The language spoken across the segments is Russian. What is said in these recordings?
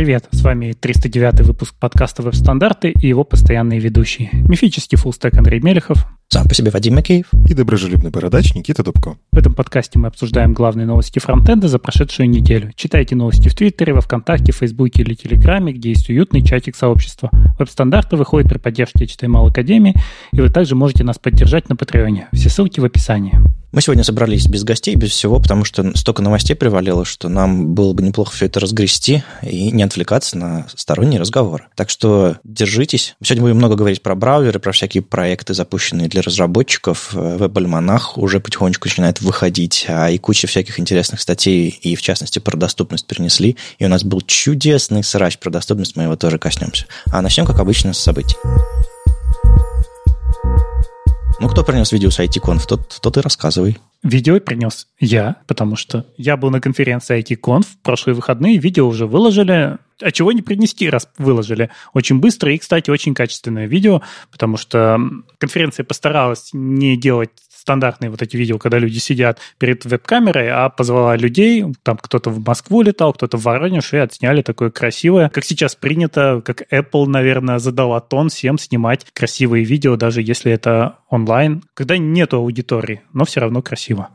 Привет, с вами 309 выпуск подкаста «Веб-стандарты» и его постоянные ведущие. Мифический фуллстек Андрей Мелехов. Сам по себе Вадим Макеев. И доброжелюбный бородач Никита Дубко. В этом подкасте мы обсуждаем главные новости фронтенда за прошедшую неделю. Читайте новости в Твиттере, во Вконтакте, Фейсбуке или Телеграме, где есть уютный чатик сообщества. Веб-стандарты выходят при поддержке HTML Академии, и вы также можете нас поддержать на Патреоне. Все ссылки в описании. Мы сегодня собрались без гостей, без всего, потому что столько новостей привалило, что нам было бы неплохо все это разгрести и не отвлекаться на сторонние разговоры. Так что держитесь. Сегодня будем много говорить про браузеры, про всякие проекты, запущенные для разработчиков. Веб-альманах уже потихонечку начинает выходить, а и куча всяких интересных статей, и в частности про доступность перенесли. И у нас был чудесный срач про доступность, мы его тоже коснемся. А начнем, как обычно, с событий. Ну, кто принес видео с IT-конф, тот, тот и рассказывай. Видео принес я, потому что я был на конференции IT-конф в прошлые выходные, видео уже выложили. А чего не принести, раз выложили? Очень быстро и, кстати, очень качественное видео, потому что конференция постаралась не делать стандартные вот эти видео, когда люди сидят перед веб-камерой, а позвала людей, там кто-то в Москву летал, кто-то в Воронеж, и отсняли такое красивое, как сейчас принято, как Apple, наверное, задала тон всем снимать красивые видео, даже если это онлайн, когда нету аудитории, но все равно красиво.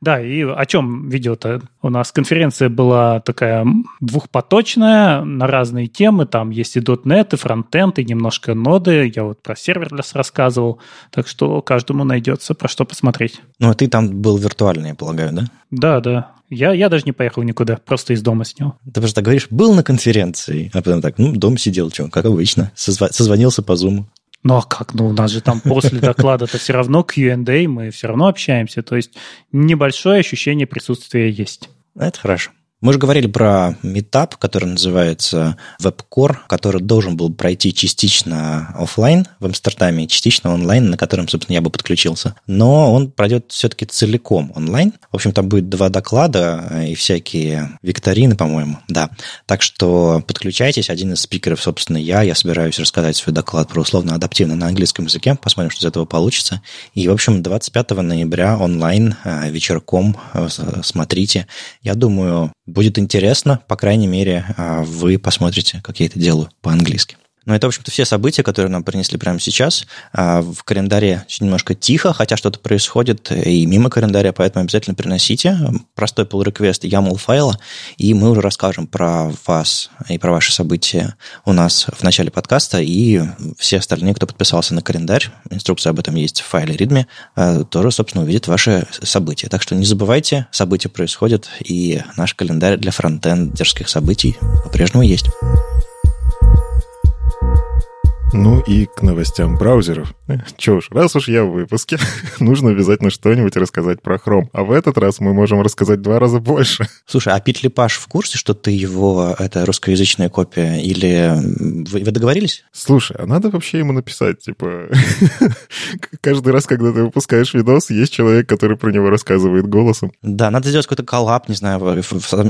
Да, и о чем видео-то? У нас конференция была такая двухпоточная на разные темы. Там есть и .NET, и фронтенд, и немножко ноды. Я вот про serverless рассказывал. Так что каждому найдется про что посмотреть. Ну, а ты там был виртуальный, я полагаю, да? Да, да. Я, я даже не поехал никуда, просто из дома снял. Ты просто говоришь, был на конференции, а потом так, ну, дома сидел, что, как обычно. Созва- созвонился по зуму. Ну а как? Ну у нас же там после доклада-то все равно Q&A, мы все равно общаемся. То есть небольшое ощущение присутствия есть. Это хорошо. Мы же говорили про метап, который называется WebCore, который должен был пройти частично офлайн в Амстердаме, частично онлайн, на котором, собственно, я бы подключился. Но он пройдет все-таки целиком онлайн. В общем, там будет два доклада и всякие викторины, по-моему. Да. Так что подключайтесь. Один из спикеров, собственно, я. Я собираюсь рассказать свой доклад про условно-адаптивно на английском языке. Посмотрим, что из этого получится. И, в общем, 25 ноября онлайн э, вечерком э, смотрите. Я думаю, Будет интересно, по крайней мере, а, вы посмотрите, как я это делаю по-английски. Но это, в общем-то, все события, которые нам принесли прямо сейчас. А, в календаре немножко тихо, хотя что-то происходит и мимо календаря, поэтому обязательно приносите простой pull request YAML файла, и мы уже расскажем про вас и про ваши события у нас в начале подкаста, и все остальные, кто подписался на календарь, инструкция об этом есть в файле README, а, тоже, собственно, увидят ваши события. Так что не забывайте, события происходят, и наш календарь для фронтендерских событий по-прежнему есть. Ну и к новостям браузеров. Че уж, раз уж я в выпуске, нужно обязательно что-нибудь рассказать про Chrome. А в этот раз мы можем рассказать два раза больше. Слушай, а Пит Липаш в курсе, что ты его, это русскоязычная копия, или вы, вы договорились? Слушай, а надо вообще ему написать, типа, каждый раз, когда ты выпускаешь видос, есть человек, который про него рассказывает голосом. Да, надо сделать какой-то коллап, не знаю,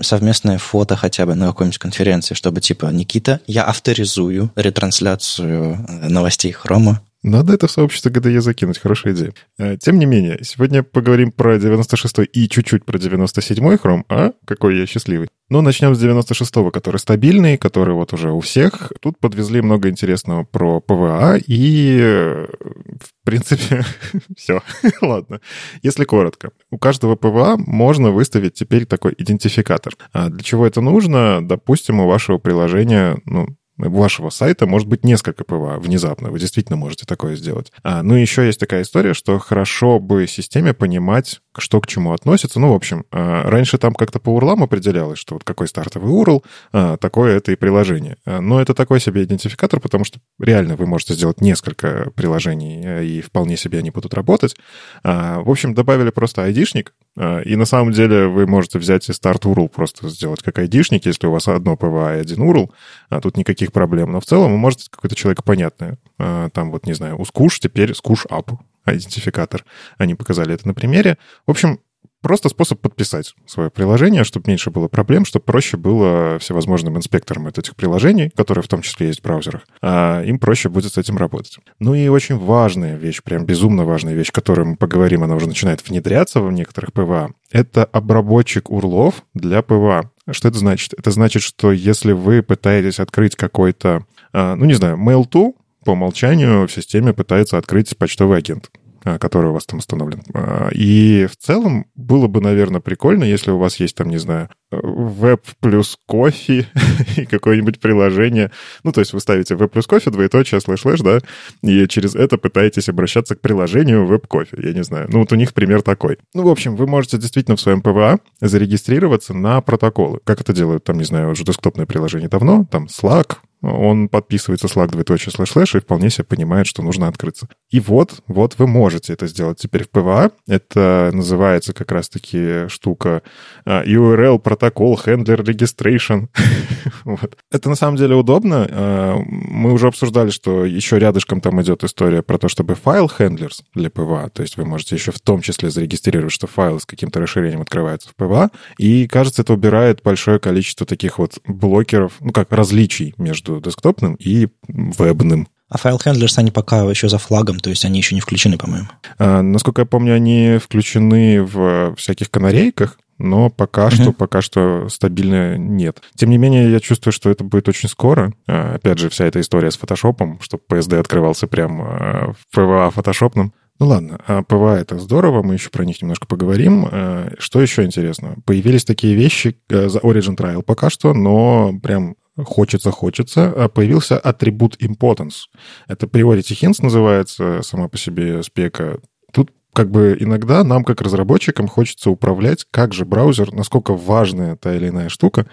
совместное фото хотя бы на какой-нибудь конференции, чтобы, типа, Никита, я авторизую ретрансляцию новостей Хрома. Надо это в сообщество GDE закинуть, хорошая идея. Э, тем не менее, сегодня поговорим про 96 и чуть-чуть про 97 хром, а какой я счастливый. Ну, начнем с 96-го, который стабильный, который вот уже у всех. Тут подвезли много интересного про PWA, и, э, в принципе, все. Ладно. Если коротко. У каждого PWA можно выставить теперь такой идентификатор. А для чего это нужно? Допустим, у вашего приложения, ну, вашего сайта может быть несколько PWA внезапно. Вы действительно можете такое сделать. А, ну, еще есть такая история, что хорошо бы системе понимать, что к чему относится. Ну, в общем, а, раньше там как-то по урлам определялось, что вот какой стартовый URL, а, такое это и приложение. А, но это такой себе идентификатор, потому что реально вы можете сделать несколько приложений, э, и вполне себе они будут работать. В общем, добавили просто айдишник, и на самом деле вы можете взять и start URL просто сделать как айдишник, если у вас одно PWA и один URL, а тут никаких проблем. Но в целом вы можете какой-то человекопонятное. Там вот, не знаю, Squoosh теперь Squoosh app идентификатор. Они показали это на примере. В общем, просто способ подписать свое приложение, чтобы меньше было проблем, чтобы проще было всевозможным инспекторам этих приложений, которые в том числе есть в браузерах, а им проще будет с этим работать. Ну и очень важная вещь, прям безумно важная вещь, которую мы поговорим, она уже начинает внедряться в некоторых PWA, это обработчик урлов для PWA. Что это значит? Это значит, что если вы пытаетесь открыть какой-то, ну, не знаю, mailto, по умолчанию в системе пытается открыть почтовый агент. А, который у вас там установлен. А, и в целом было бы, наверное, прикольно, если у вас есть там, не знаю, веб плюс кофе и какое-нибудь приложение. Ну, то есть вы ставите веб плюс кофе, двоеточие, слэш-слэш, да, и через это пытаетесь обращаться к приложению web coffee. Я не знаю. Ну, вот у них пример такой. Ну, в общем, вы можете действительно в своем PWA зарегистрироваться на протоколы. Как это делают, там, не знаю, уже десктопное приложение давно, там Slack, он подписывается Slack двоеточие слэш слэш и вполне себе понимает, что нужно открыться. И вот, вот вы можете это сделать теперь в PWA. Это называется как раз-таки штука а, URL Protocol Handler Registration. вот. Это на самом деле удобно. А, мы уже обсуждали, что еще рядышком там идет история про то, чтобы file handlers для PWA, то есть вы можете еще в том числе зарегистрировать, что файл с каким-то расширением открывается в PWA, и, кажется, это убирает большое количество таких вот блокеров, ну как различий между десктопным и вебным. А файл Handlers, они пока еще за флагом, то есть они еще не включены, по-моему. А, насколько я помню, они включены в всяких канарейках, но пока uh-huh. что, пока что стабильно нет. Тем не менее, я чувствую, что это будет очень скоро. А, опять же, вся эта история с фотошопом, чтобы PSD открывался прямо а, в PVA фотошопном. Ну ладно, PWA это здорово, мы еще про них немножко поговорим. А, что еще интересно? Появились такие вещи э, за Origin Trial пока что, но прям хочется, хочется, а появился атрибут importance. Это priority hints называется сама по себе спека. Тут как бы иногда нам, как разработчикам, хочется управлять, как же браузер, насколько важная та или иная штука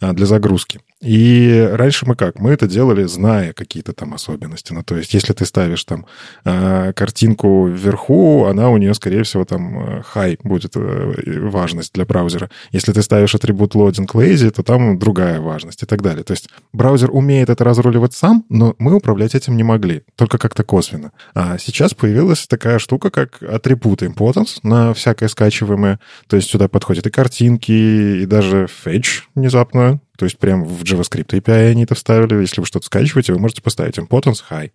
а, для загрузки. И раньше мы как? Мы это делали, зная какие-то там особенности. Ну, то есть, если ты ставишь там э, картинку вверху, она у нее, скорее всего, там high будет э, важность для браузера. Если ты ставишь атрибут loading lazy, то там другая важность и так далее. То есть, браузер умеет это разруливать сам, но мы управлять этим не могли, только как-то косвенно. А сейчас появилась такая штука, как атрибут importance на всякое скачиваемое. То есть, сюда подходят и картинки, и даже fetch внезапно то есть прям в JavaScript API они это вставили. Если вы что-то скачиваете, вы можете поставить importance high.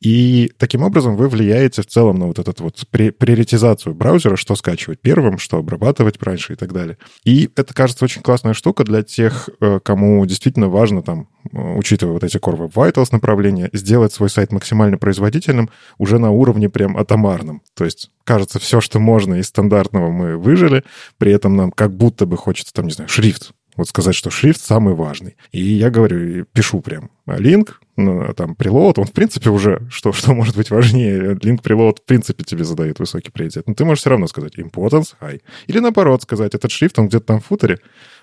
И таким образом вы влияете в целом на вот этот вот при, приоритизацию браузера, что скачивать первым, что обрабатывать раньше и так далее. И это, кажется, очень классная штука для тех, э, кому действительно важно там, э, учитывая вот эти Core Web Vitals направления, сделать свой сайт максимально производительным уже на уровне прям атомарном. То есть кажется, все, что можно из стандартного мы выжили, при этом нам как будто бы хочется, там, не знаю, шрифт вот сказать, что шрифт самый важный. И я говорю, пишу прям линк, ну, там, прилот, он, в принципе, уже, что, что может быть важнее, линк прилот, в принципе, тебе задает высокий приоритет. Но ты можешь все равно сказать importance high. Или наоборот сказать, этот шрифт, он где-то там в футере,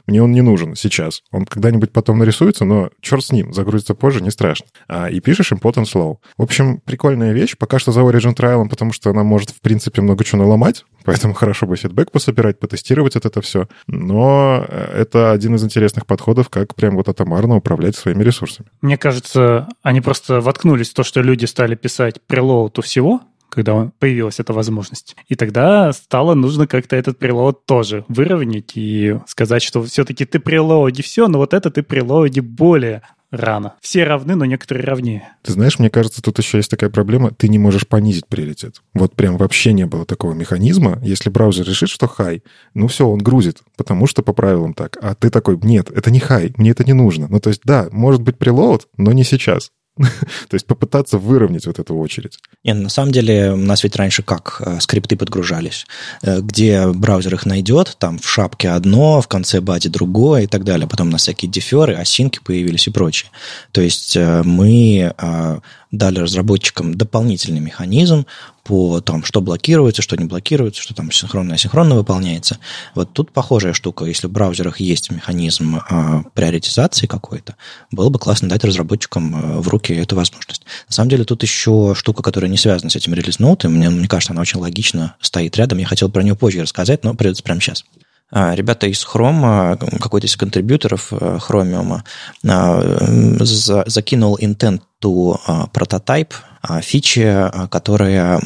мне он не нужен сейчас. Он когда-нибудь потом нарисуется, но черт с ним, загрузится позже, не страшно. А, и пишешь importance low. В общем, прикольная вещь. Пока что за Origin Trial, потому что она может, в принципе, много чего наломать, поэтому хорошо бы фидбэк пособирать, потестировать это, это все. Но э, это один из интересных подходов, как прям вот атомарно управлять своими ресурсами. Мне кажется, они просто воткнулись в то, что люди стали писать preload у всего, когда появилась эта возможность. И тогда стало нужно как-то этот прелоуд тоже выровнять и сказать, что все-таки ты прелоуди все, но вот это ты прелоуди более рано. Все равны, но некоторые равнее. Ты знаешь, мне кажется, тут еще есть такая проблема, ты не можешь понизить приоритет. Вот прям вообще не было такого механизма. Если браузер решит, что хай, ну все, он грузит, потому что по правилам так. А ты такой, нет, это не хай, мне это не нужно. Ну то есть, да, может быть прелоуд, но не сейчас. То есть попытаться выровнять вот эту очередь. Не, на самом деле у нас ведь раньше как э, скрипты подгружались, э, где браузер их найдет, там в шапке одно, в конце бади другое и так далее. Потом у нас всякие деферы, осинки появились и прочее. То есть э, мы дали разработчикам дополнительный механизм по тому, что блокируется, что не блокируется, что там синхронно и асинхронно выполняется. Вот тут похожая штука. Если в браузерах есть механизм э, приоритизации какой-то, было бы классно дать разработчикам э, в руки эту возможность. На самом деле тут еще штука, которая не связана с этим релиз-ноутом. Мне, мне кажется, она очень логично стоит рядом. Я хотел про нее позже рассказать, но придется прямо сейчас. А, ребята из Chrome, какой-то из контрибьюторов э, Chromium, а, закинул intent to prototype а, фичи, которые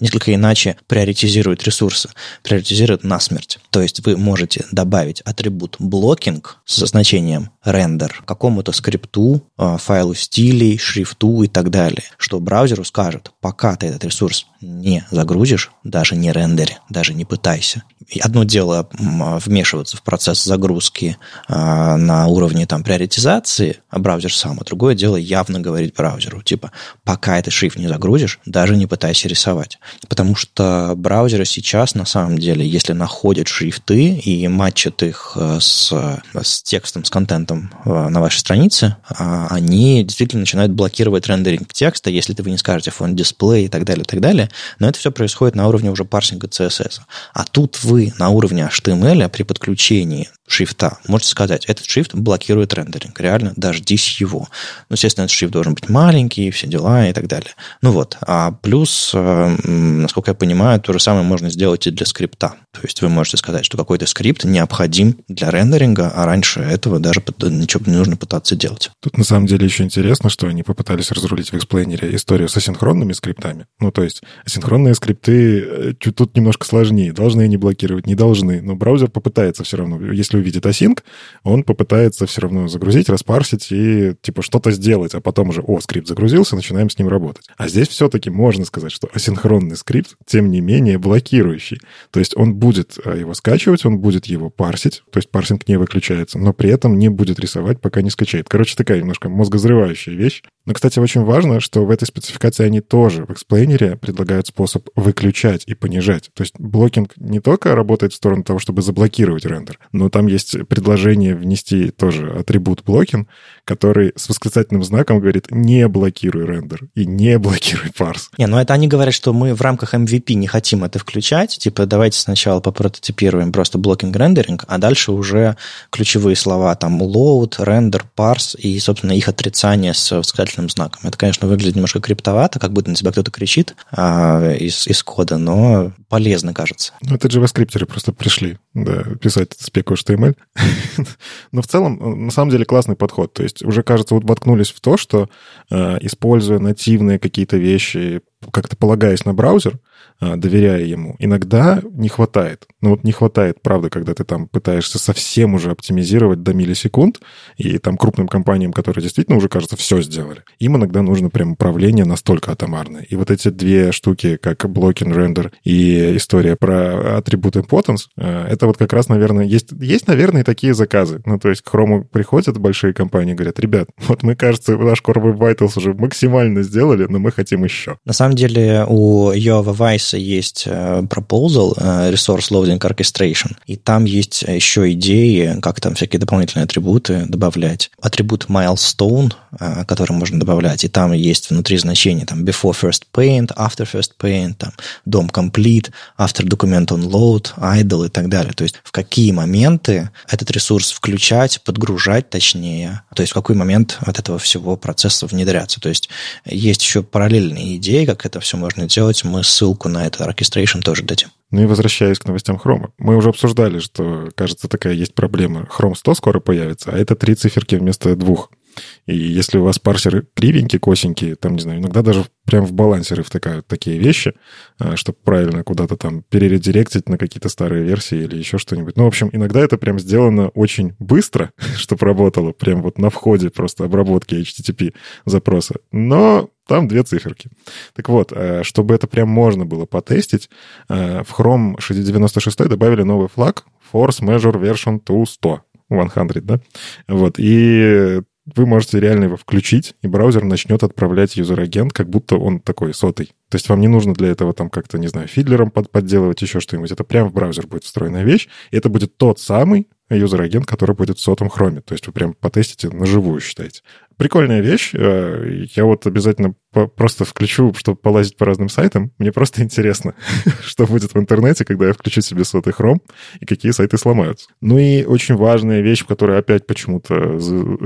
несколько иначе приоритизируют ресурсы, приоритизируют насмерть. То есть вы можете добавить атрибут блокинг со значением render какому-то скрипту, файлу стилей, шрифту и так далее, что браузеру скажет, пока ты этот ресурс не загрузишь, даже не рендери, даже не пытайся. И одно дело вмешиваться в процесс загрузки э, на уровне там, приоритизации, а браузер сам, а другое дело явно говорить браузеру, типа, пока этот шрифт не загрузишь, даже не пытайся рисовать. Потому что браузеры сейчас, на самом деле, если находят шрифты и матчат их э, с, с текстом, с контентом э, на вашей странице, э, они действительно начинают блокировать рендеринг текста, если вы не скажете фон дисплей и так далее, и так далее. Но это все происходит на уровне уже парсинга CSS. А тут вы на уровне HTML при подключении шрифта можете сказать, этот шрифт блокирует рендеринг. Реально, дождись его. Ну, естественно, этот шрифт должен быть маленький, все дела и так далее. Ну вот. А плюс, э, насколько я понимаю, то же самое можно сделать и для скрипта. То есть вы можете сказать, что какой-то скрипт необходим для рендеринга, а раньше этого даже ничего не нужно пытаться делать. Тут на самом деле еще интересно, что они попытались разрулить в explainer е историю с асинхронными скриптами. Ну, то есть асинхронные скрипты э, тут немножко сложнее. Должны они блокировать, не должны. Но браузер попытается все равно. Если увидит async, он попытается все равно загрузить, распарсить и типа что-то сделать, а потом уже, о, скрипт загрузился, начинаем с ним работать. А здесь все-таки можно сказать, что асинхронный скрипт, тем не менее, блокирующий. То есть он будет э, его скачивать, он будет его парсить, то есть парсинг не выключается, но при этом не будет рисовать, пока не скачает. Короче, такая немножко мозговзрывающая вещь. Но, кстати, очень важно, что в этой спецификации они тоже в эксплейнере предлагают способ выключать и понижать. То есть blocking не только работает в сторону того, чтобы заблокировать рендер, но там есть предложение внести тоже атрибут blocking, который с восклицательным знаком говорит «не блокируй рендер» и «не блокируй парс». Не, ну это они говорят, что мы в рамках MVP не хотим это включать. Типа давайте сначала попрототипируем просто blocking rendering, а дальше уже ключевые слова там load, render, parse и, собственно, их отрицание с восклицательным знаком. Это, конечно, выглядит немножко криповато, как будто на тебя кто-то кричит а, из, из кода, но полезно, кажется. Ну, это JavaScript просто пришли да, писать спеку HTML. но в целом, на самом деле, классный подход. То есть уже, кажется, вот воткнулись в то, что, э, используя нативные какие-то вещи, как-то полагаясь на браузер, доверяя ему. Иногда не хватает. Ну вот не хватает, правда, когда ты там пытаешься совсем уже оптимизировать до миллисекунд, и там крупным компаниям, которые действительно уже, кажется, все сделали, им иногда нужно прям управление настолько атомарное. И вот эти две штуки, как блокин, рендер и история про атрибут importance, а, это вот как раз, наверное, есть, есть, наверное, такие заказы. Ну, то есть к Chrome приходят большие компании, говорят, ребят, вот мы, кажется, наш Core Web Vitals уже максимально сделали, но мы хотим еще. На самом деле у Yoava Vice есть э, proposal, э, Resource Loading Orchestration, и там есть еще идеи, как там всякие дополнительные атрибуты добавлять. Атрибут milestone, э, который можно добавлять, и там есть внутри значения там before first paint, after first paint, там DOM complete, after document on load, idle и так далее. То есть в какие моменты этот ресурс включать, подгружать точнее, то есть в какой момент от этого всего процесса внедряться. То есть есть еще параллельные идеи, как это все можно делать. Мы ссылку на это orchestration тоже дадим. Ну и возвращаясь к новостям Хрома. Мы уже обсуждали, что, кажется, такая есть проблема. Chrome 100 скоро появится, а это три циферки вместо двух. И если у вас парсеры кривенькие, косенькие, там, не знаю, иногда даже прям в балансеры втыкают такие вещи, а, чтобы правильно куда-то там перередиректить на какие-то старые версии или еще что-нибудь. Ну, в общем, иногда это прям сделано очень быстро, чтобы работало, прям вот на входе просто обработки HTTP запроса. Но там две циферки. Так вот, э, чтобы это прям можно было потестить, э, в Chrome 96 добавили новый флаг Force Major Version to 100. 100, да? Вот, и вы можете реально его включить, и браузер начнет отправлять user agent, как будто он такой сотый. То есть вам не нужно для этого там как-то, не знаю, Fiddler ом под подделывать еще что-нибудь. Это прямо в браузер будет встроенная вещь, и это будет тот самый user agent, который будет в сотом хроме. То есть вы прям потестите на живую, считаете. Прикольная вещь. Э, я вот обязательно просто включу, чтобы полазить по разным сайтам. Мне просто интересно, что будет в интернете, когда я включу себе сотый хром и какие сайты сломаются. Ну и очень важная вещь, в которой опять почему-то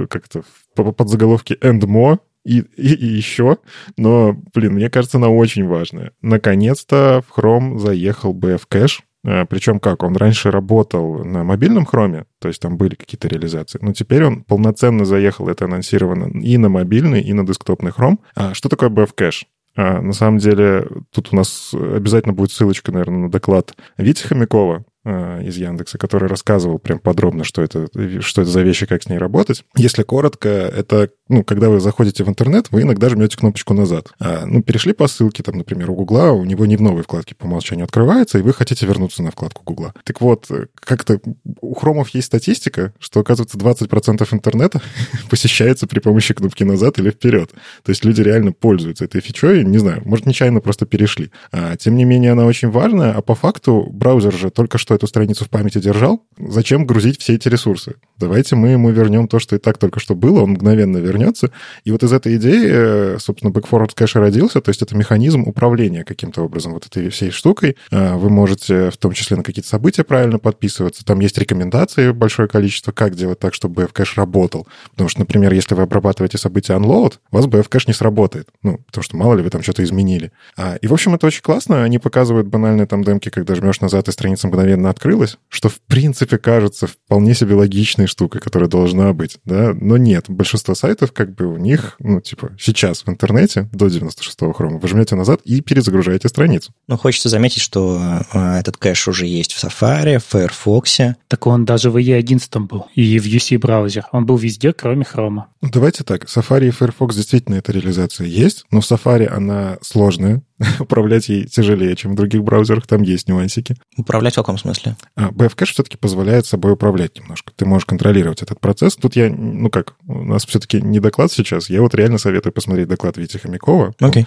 как-то под заголовки «and more», и, и, и еще, но, блин, мне кажется, она очень важная. Наконец-то в Chrome заехал BF Cache, Причем как? Он раньше работал на мобильном хроме, то есть там были какие-то реализации, но теперь он полноценно заехал, это анонсировано и на мобильный, и на десктопный хром. А что такое BF Cache? А, на самом деле, тут у нас обязательно будет ссылочка, наверное, на доклад Вити Хомякова, Э, из Яндекса, который рассказывал прям подробно, что это, что это за вещи, как с ней работать. Если коротко, это, ну, когда вы заходите в интернет, вы иногда жмете кнопочку назад. А, ну, перешли по ссылке, там, например, у Гугла, у него не в новой вкладке по умолчанию открывается, и вы хотите вернуться на вкладку Гугла. Так вот, как-то у хромов есть статистика, что, оказывается, 20% интернета посещается при помощи кнопки назад или вперед. То есть люди реально пользуются этой фичой, не знаю, может, нечаянно просто перешли. А, тем не менее, она очень важная, а по факту браузер же только что эту страницу в памяти держал, зачем грузить все эти ресурсы? Давайте мы ему вернем то, что и так только что было, он мгновенно вернется. И вот из этой идеи, э, собственно, Backforward Cache родился, то есть это механизм управления каким-то образом вот этой всей штукой. Э, вы можете в том числе на какие-то события правильно подписываться. Там есть рекомендации большое количество, как делать так, чтобы BF-кэш работал. Потому что, например, если вы обрабатываете события unload, у вас BF-кэш не сработает. Ну, потому что мало ли вы там что-то изменили. А, и, в общем, это очень классно. Они показывают банальные там демки, когда жмешь назад, и страница мгновенно открылась, что, в принципе, кажется вполне себе логичной штукой, которая должна быть, да, но нет. Большинство сайтов, как бы у них, ну, типа, сейчас в интернете, до 96-го хрома, вы жмете назад и перезагружаете страницу. Ну, хочется заметить, что э, этот кэш уже есть в Safari, в Firefox. Так он даже в E11 был, и в UC браузер. Он был везде, кроме хрома. Давайте так. Safari и Firefox действительно эта реализация есть, но в Safari она сложная, управлять ей тяжелее, чем в других браузерах, там есть нюансики. Управлять в каком смысле? А, BFCache все-таки позволяет собой управлять немножко. Ты можешь контролировать этот процесс. Тут я, ну как, у нас все-таки не доклад сейчас, я вот реально советую посмотреть доклад Вити Хомякова. Okay.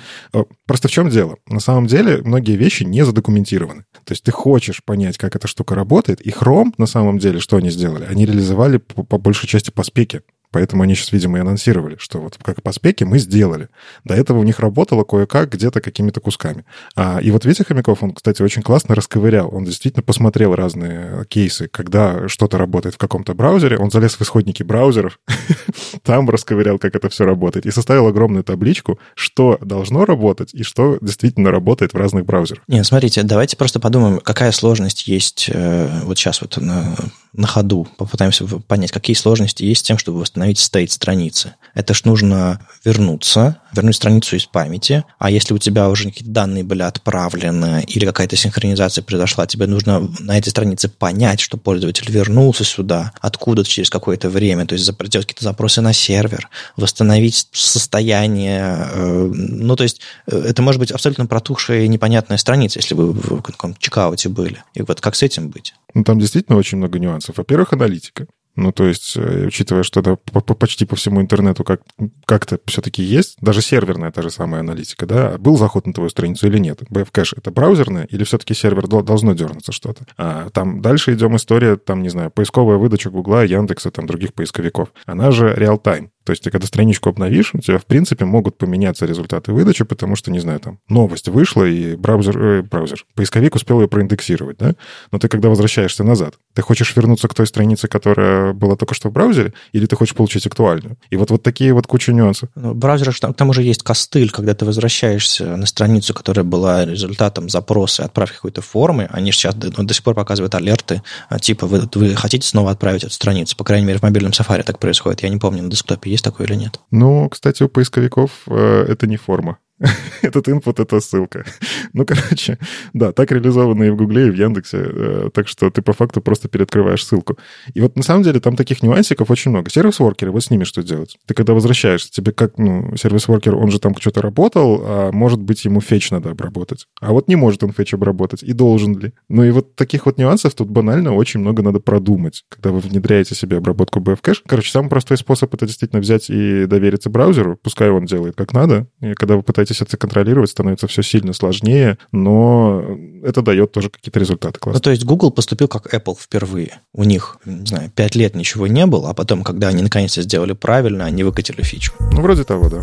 Просто в чем дело? На самом деле многие вещи не задокументированы. То есть ты хочешь понять, как эта штука работает, и Chrome, на самом деле, что они сделали? Они реализовали по, по большей части по спеке. Поэтому они сейчас, видимо, и анонсировали, что вот как по спеке мы сделали. До этого у них работало кое-как где-то какими-то кусками. А, и вот Витя Хомяков, он, кстати, очень классно расковырял. Он действительно посмотрел разные кейсы, когда что-то работает в каком-то браузере. Он залез в исходники браузеров, там расковырял, как это все работает, и составил огромную табличку, что должно работать и что действительно работает в разных браузерах. Нет, смотрите, давайте просто подумаем, какая сложность есть э, вот сейчас вот на, на ходу. Попытаемся понять, какие сложности есть с тем, чтобы восстановить восстановить стейт страницы. Это ж нужно вернуться, вернуть страницу из памяти, а если у тебя уже какие-то данные были отправлены или какая-то синхронизация произошла, тебе нужно на этой странице понять, что пользователь вернулся сюда, откуда-то через какое-то время, то есть сделать какие-то запросы на сервер, восстановить состояние. Э, ну, то есть э, это может быть абсолютно протухшая и непонятная страница, если вы в каком-то чекауте были. И вот как с этим быть? Ну, там действительно очень много нюансов. Во-первых, аналитика. Ну, то есть, э, учитывая, что это почти по всему интернету как, как-то все-таки есть, даже серверная та же самая аналитика, да, был заход на твою страницу или нет. BFCache — это браузерная или все-таки сервер должно дернуться что-то? А, там дальше идем история, там, не знаю, поисковая выдача Гугла, Яндекса, там, других поисковиков. Она же реал-тайм. То есть ты когда страничку обновишь, у тебя, в принципе, могут поменяться результаты выдачи, потому что, не знаю, там, новость вышла, и браузер, э, браузер, поисковик успел ее проиндексировать, да? Но ты когда возвращаешься назад, ты хочешь вернуться к той странице, которая была только что в браузере, или ты хочешь получить актуальную? И вот, вот такие вот куча нюансов. Ну, браузер, к тому же есть костыль, когда ты возвращаешься на страницу, которая была результатом запроса, отправки какой-то формы, они сейчас до, до сих пор показывают алерты, а, типа, вы, вы хотите снова отправить эту страницу? По крайней мере, в мобильном Safari так происходит. Я не помню, на десктопе есть есть такое или нет? Ну, кстати, у поисковиков э, это не форма. Этот input — это ссылка. Ну, короче, да, так реализовано и в Гугле, и в Яндексе. Э, так что ты по факту просто переоткрываешь ссылку. И вот на самом деле там таких нюансиков очень много. Сервис-воркеры, вот с ними что делать? Ты когда возвращаешься, тебе как, ну, сервис-воркер, он же там что-то работал, а может быть ему фетч надо обработать. А вот не может он фетч обработать, и должен ли? Ну и вот таких вот нюансов тут банально очень много надо продумать, когда вы внедряете себе обработку BF-кэш. Короче, самый простой способ — это действительно взять и довериться браузеру, пускай он делает как надо, и когда вы пытаетесь пытаетесь это контролировать, становится все сильно сложнее, но это дает тоже какие-то результаты классные. Ну, то есть Google поступил как Apple впервые. У них, не знаю, пять лет ничего не было, а потом, когда они наконец-то сделали правильно, они выкатили фичу. Ну, вроде того, да.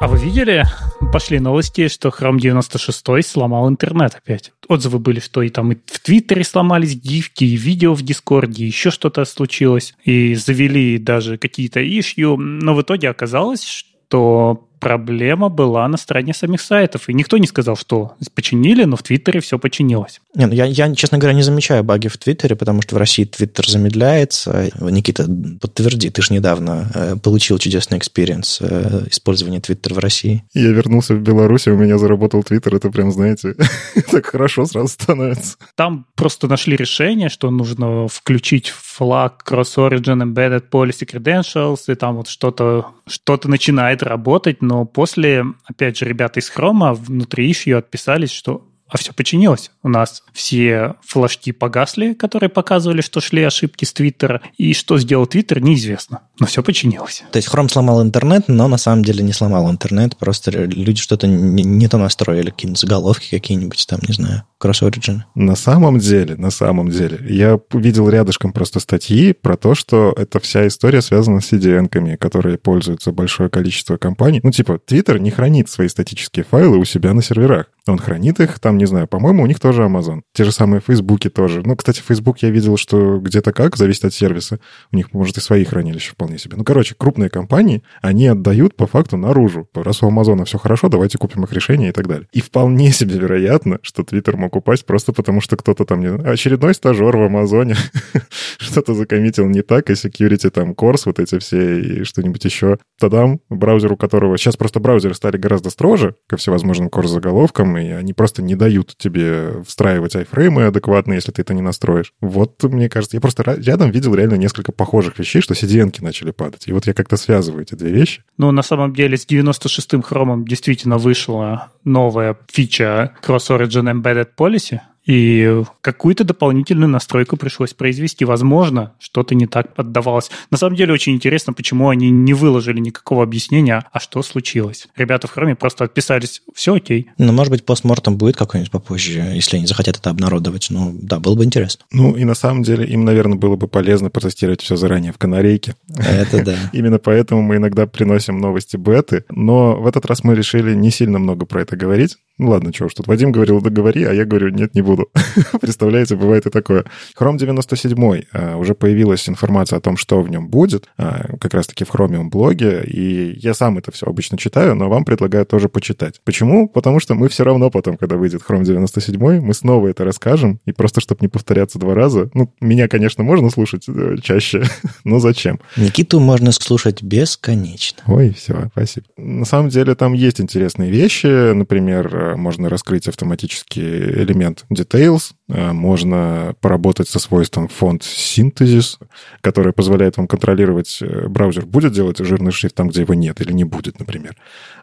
А вы видели, пошли новости, что Chrome 96 сломал интернет опять. Отзывы были, что и там и в Твиттере сломались гифки, и видео в Дискорде, еще что-то случилось. И завели даже какие-то ишью. Но в итоге оказалось, что проблема была на стороне самих сайтов. И никто не сказал, что починили, но в Твиттере все починилось. Не, ну я, я, честно говоря, не замечаю баги в Твиттере, потому что в России Твиттер замедляется. Никита, подтверди, ты же недавно э, получил чудесный experience э, использования Твиттера в России. Я вернулся в Беларусь, у меня заработал Твиттер. Это прям, знаете, так хорошо сразу становится. Там просто нашли решение, что нужно включить флаг Cross-Origin Embedder Policy Credentialless, и там вот что-то что начинает работать, но после, опять же, ребята из Chrome внутри issue отписались, что а все починилось. У нас все флажки погасли, которые показывали, что шли ошибки с Твиттера, и что сделал Твиттер, неизвестно. Но все починилось. То есть Chrome сломал интернет, но на самом деле не сломал интернет, просто люди что-то не, не то настроили, какие-нибудь заголовки какие-нибудь там, не знаю, Cross-Origin. На самом деле, на самом деле, я видел рядышком просто статьи про то, что эта вся история связана с CDN-ками, которые пользуются большое количество компаний. Ну, типа, Twitter не хранит свои статические файлы у себя на серверах. Он хранит их, там, не знаю, по-моему, у них тоже Amazon. Те же самые Фейсбуки тоже. Ну, кстати, Facebook я видел, что где-то как, зависит от сервиса. У них, может, и свои хранилища вполне себе. Ну, короче, крупные компании, они отдают по факту наружу. Раз у Амазона все хорошо, давайте купим их решение и так далее. И вполне себе вероятно, что Twitter мог упасть просто потому, что кто-то там, не очередной стажер в Амазоне что-то закоммитил не так, и security там, Course, вот эти все, и что-нибудь еще. Тадам, браузер, у которого... Сейчас просто браузеры стали гораздо строже ко всевозможным Course-заголовкам, и они просто не дают тебе встраивать айфреймы адекватно, если ты это не настроишь. Вот, мне кажется, я просто рядом видел реально несколько похожих вещей, что cdn начали падать. И вот я как-то связываю эти две вещи. Ну, на самом деле, с 96-м хромом действительно вышла новая фича Cross Origin Embedded Policy, и какую-то дополнительную настройку пришлось произвести. Возможно, что-то не так поддавалось. На самом деле очень интересно, почему они не выложили никакого объяснения, а что случилось. Ребята в Chrome просто отписались, все окей. Ну, может быть, постмортом будет какой-нибудь попозже, если они захотят это обнародовать. Ну, да, было бы интересно. Ну, и на самом деле им, наверное, было бы полезно протестировать все заранее в канарейке. Это да. Именно поэтому мы иногда приносим новости беты, но в этот раз мы решили не сильно много про это говорить. Ну ладно, чего уж тут. Вадим говорил, да говори, а я говорю, нет, не буду. Представляете, бывает и такое. Chrome 97 а, уже появилась информация о том, что в нем будет, а, как раз-таки в Chromium блоге, и я сам это все обычно читаю, но вам предлагаю тоже почитать. Почему? Потому что мы все равно потом, когда выйдет Chrome 97, мы снова это расскажем, и просто, чтобы не повторяться два раза, ну, меня, конечно, можно слушать э, чаще, но зачем? Никиту можно слушать бесконечно. Ой, все, спасибо. На самом деле там есть интересные вещи, например, можно раскрыть автоматический элемент details, э, можно поработать со свойством фонд синтезис, который позволяет вам контролировать, э, браузер будет делать жирный шрифт там, где его нет, или не будет, например.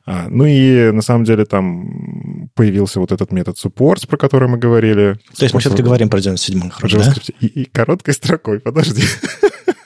А, ну и на самом деле там появился вот этот метод supports, про который мы говорили. То есть мы все-таки говорим про 97 да? И, и короткой строкой, подожди.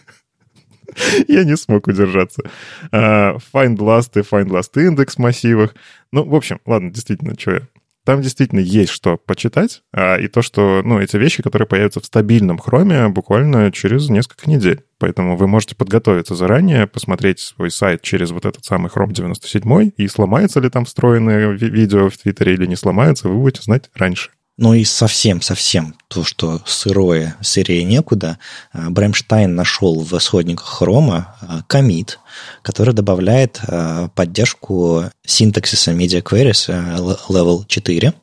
Я не смог удержаться. Uh, find last и find last индекс массивах. Ну, в общем, ладно, действительно, что я. Там действительно есть что почитать, а, и то, что, ну, эти вещи, которые появятся в стабильном хроме буквально через несколько недель. Поэтому вы можете подготовиться заранее, посмотреть свой сайт через вот этот самый Chrome 97, и сломается ли там встроенное видео в Твиттере или не сломается, вы будете знать раньше. Ну и совсем-совсем то, что сырое, сырее некуда, а, Бремштайн нашел в исходниках хрома комит, который добавляет а, поддержку синтаксиса media queries а, level 4.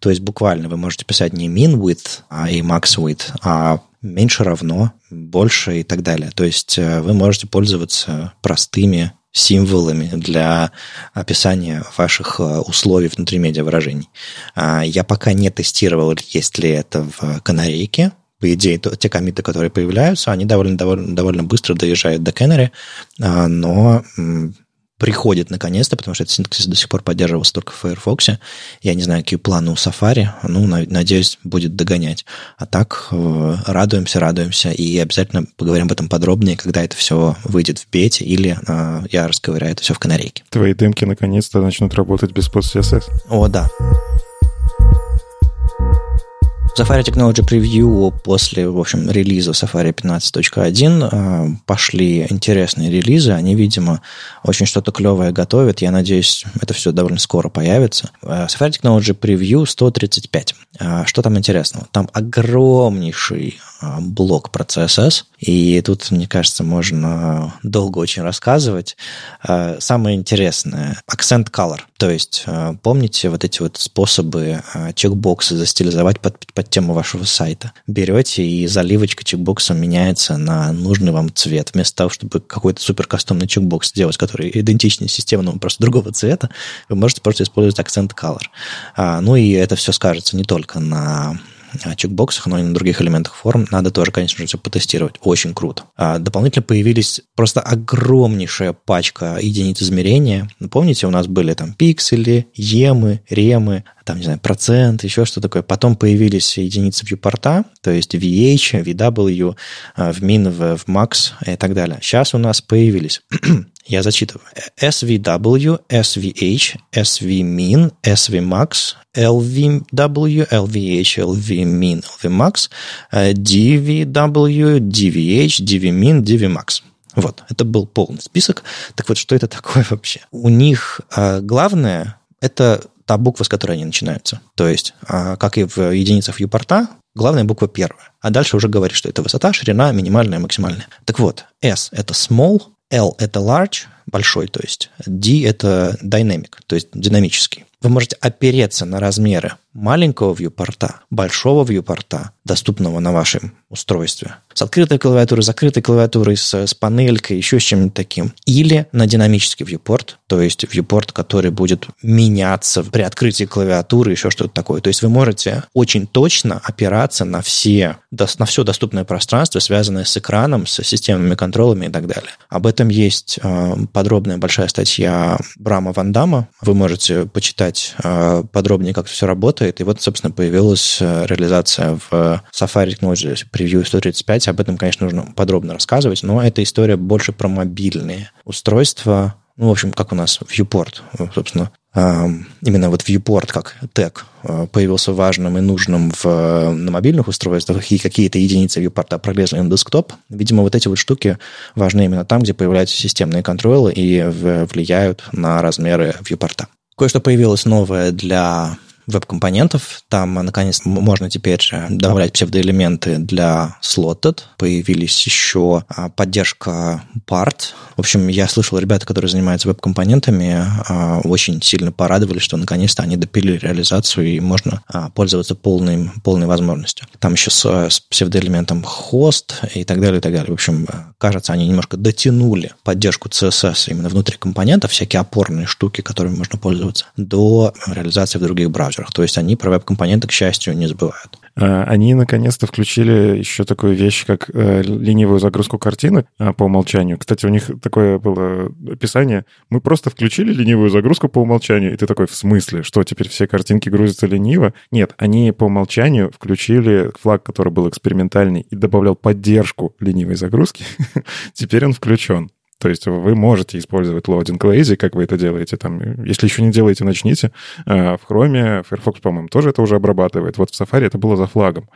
То есть буквально вы можете писать не min width и max width, а меньше равно, больше и так далее. То есть вы можете пользоваться простыми символами для описания ваших э, условий внутри медиавыражений. А, я пока не тестировал, есть ли это в канарейке. По идее, то, те комиты, которые появляются, они довольно, довольно, довольно быстро доезжают до Canary, а, но приходит наконец-то, потому что этот синтаксис до сих пор поддерживался только в Firefox. Я не знаю, какие планы у Safari. Ну, надеюсь, будет догонять. А так, э, радуемся, радуемся. И обязательно поговорим об этом подробнее, когда это все выйдет в бете или э, я расковыряю это все в канарейке. Твои демки наконец-то начнут работать без пост CSS. О, да. Safari Technology Preview после, в общем, релиза Safari 15.1 э, пошли интересные релизы. Они, видимо, очень что-то клевое готовят. Я надеюсь, это все довольно скоро появится. Э, Safari Technology Preview 135. Э, что там интересного? Там огромнейший блок про CSS, и тут, мне кажется, можно долго очень рассказывать. Самое интересное – Accent Color. То есть, помните вот эти вот способы чекбоксы застилизовать под, под под тему вашего сайта. Берете, и заливочка чекбокса меняется на нужный вам цвет. Вместо того, чтобы какой-то супер кастомный чекбокс сделать, который идентичный системному, просто другого цвета, вы можете просто использовать акцент color. А, ну и это все скажется не только на чекбоксах, но и на других элементах форм, надо тоже, конечно же, все потестировать. Очень круто. А дополнительно появились просто огромнейшая пачка единиц измерения. Помните, у нас были там пиксели, емы, ремы, там, не знаю, процент, еще что такое. Потом появились единицы viewport, то есть VH, VW, в min, в, в max и так далее. Сейчас у нас появились я зачитываю. SVW, SVH, SVmin, SVmax, LVW, LVH, LVmin, LVmax, DVW, DVH, DVmin, DVmax. Вот, это был полный список. Так вот, что это такое вообще? У них а, главное – это та буква, с которой они начинаются. То есть, а, как и в единицах viewport, главная буква первая. А дальше уже говорит, что это высота, ширина, минимальная, максимальная. Так вот, S – это small, L – это large, большой, то есть D – это dynamic, то есть динамический. Вы можете опереться на размеры маленького вьюпорта, большого вьюпорта, доступного на вашем устройстве, с открытой клавиатурой, закрытой клавиатурой, с, с панелькой, еще с чем-нибудь таким. Или на динамический вьюпорт, то есть вьюпорт, который будет меняться при открытии клавиатуры, еще что-то такое. То есть вы можете очень точно опираться на все, на все доступное пространство, связанное с экраном, с системами контролами и так далее. Об этом есть э, подробная большая статья Брама Вандама. Вы можете почитать э, подробнее, как все работает работает. И вот, собственно, появилась э, реализация в Safari Technology Preview 135. Об этом, конечно, нужно подробно рассказывать, но эта история больше про мобильные устройства. Ну, в общем, как у нас Viewport, собственно, именно вот viewport как тег э, появился важным и нужным в, на мобильных устройствах, и какие-то единицы viewport пролезли на десктоп. Видимо, вот эти вот штуки важны именно там, где появляются системные контролы и влияют на размеры viewport. Кое-что появилось новое для веб-компонентов. Там, наконец, можно теперь добавлять псевдоэлементы для slotted. Появились еще а, поддержка part. В общем, я слышал, ребята, которые занимаются веб-компонентами, а, очень сильно порадовались, что наконец-то они допилили реализацию, и можно а, пользоваться полной, полной возможностью. Там еще с, с псевдоэлементом хост и так далее, и так далее. В общем, кажется, они немножко дотянули поддержку CSS именно внутри компонентов, всякие опорные штуки, которыми можно пользоваться, до реализации в других браузерах. То есть они про веб-компоненты, к счастью, не забывают. А, они наконец-то включили еще такую вещь, как э, ленивую загрузку картинок а, по умолчанию. Кстати, у них такое было описание. Мы просто включили ленивую загрузку по умолчанию, и ты такой, в смысле? Что, теперь все картинки грузятся лениво? Нет, они по умолчанию включили флаг, который был экспериментальный, и добавлял поддержку ленивой загрузки. теперь он включен. То есть вы можете использовать loading lazy, как вы это делаете. Там, если еще не делаете, начните. А, в Chrome Firefox, по-моему, тоже это уже обрабатывает. Вот в Safari это было за флагом.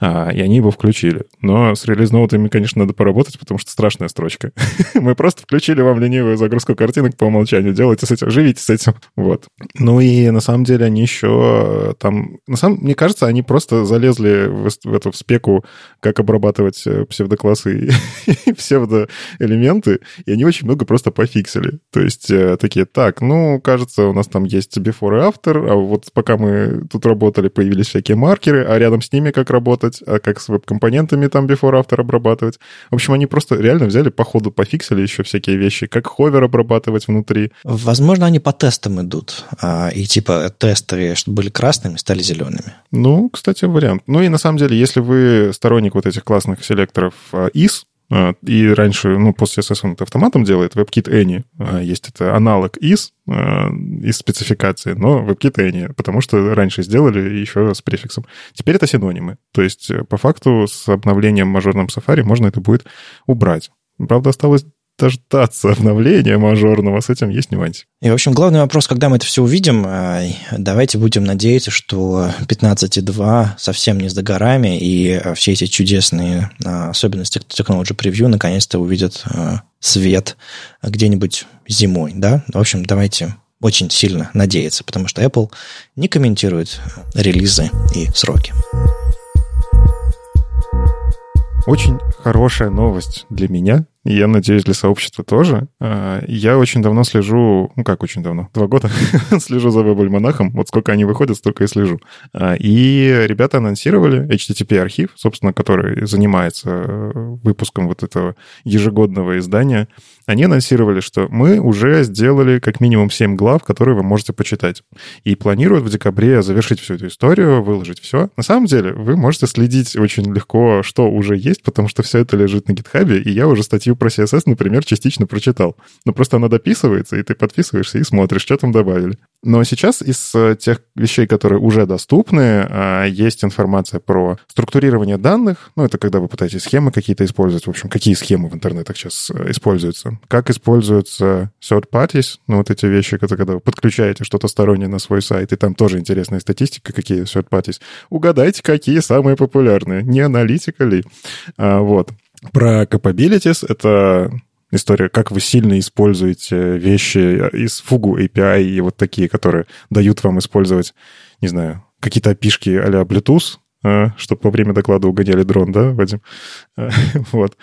А, и они его включили. Но с релиз-ноутами, конечно, надо поработать, потому что страшная строчка. Мы просто включили вам ленивую загрузку картинок по умолчанию. Делайте с этим, живите с этим. Вот. Ну и на самом деле они еще там... На самом, мне кажется, они просто залезли в, в эту в спеку, как обрабатывать э, псевдоклассы и псевдоэлементы, и они очень много просто пофиксили. То есть э, такие, так, ну, кажется, у нас там есть before и after, а вот пока мы тут работали, появились всякие маркеры, а рядом с ними как работать, а как с веб-компонентами там before after обрабатывать. В общем, они просто реально взяли по ходу, пофиксили еще всякие вещи, как ховер обрабатывать внутри. Возможно, они по тестам идут, а, и типа тесты, что были красными, стали зелеными. Ну, кстати, вариант. Ну и на самом деле, если вы сторонник вот этих классных селекторов IS, а, и раньше, ну, после CSS он это автоматом делает. WebKit Any а, есть это аналог из, а, из спецификации, но WebKit Any, потому что раньше сделали еще с префиксом. Теперь это синонимы. То есть, э, по факту, с обновлением мажорным Safari можно это будет убрать. Правда, осталось дождаться обновления мажорного, с этим есть нюансик. И, в общем, главный вопрос, когда мы это все увидим, э, давайте будем надеяться, что 15.2 совсем не с догорами, и э, все эти чудесные э, особенности Technology Preview наконец-то увидят свет где-нибудь зимой, да? В общем, давайте очень сильно надеяться, потому что Apple не комментирует релизы и сроки. Очень хорошая новость для меня, я надеюсь, для сообщества тоже. А, я очень давно слежу, ну как очень давно, два года слежу за веб-альманахом. Вот сколько они выходят, столько и слежу. А, и ребята анонсировали HTTP-архив, собственно, который занимается э, выпуском вот этого ежегодного издания. Они анонсировали, что мы уже сделали как минимум 7 глав, которые вы можете почитать. И планируют в декабре завершить всю эту историю, выложить все. На самом деле, вы можете следить очень легко, что уже есть, потому что все это лежит на гитхабе, и я уже статью про CSS, например, частично прочитал. Но просто она дописывается, и ты подписываешься и смотришь, что там добавили. Но сейчас из э, тех вещей, которые уже доступны, а, есть информация про структурирование данных. Ну, это когда вы пытаетесь схемы какие-то использовать. В общем, какие схемы в интернетах сейчас э, используются. Как используются third parties, ну, вот эти вещи, это когда вы подключаете что-то стороннее на свой сайт, и там тоже интересная статистика, какие third parties. Угадайте, какие самые популярные. Не аналитика ли? А, вот. Про capabilities — это история, как вы сильно используете вещи из Fugu API и вот такие, которые дают вам использовать, не знаю, какие-то API шки а-ля Bluetooth, а, чтобы во время доклада угоняли дрон, да, Вадим? Вот.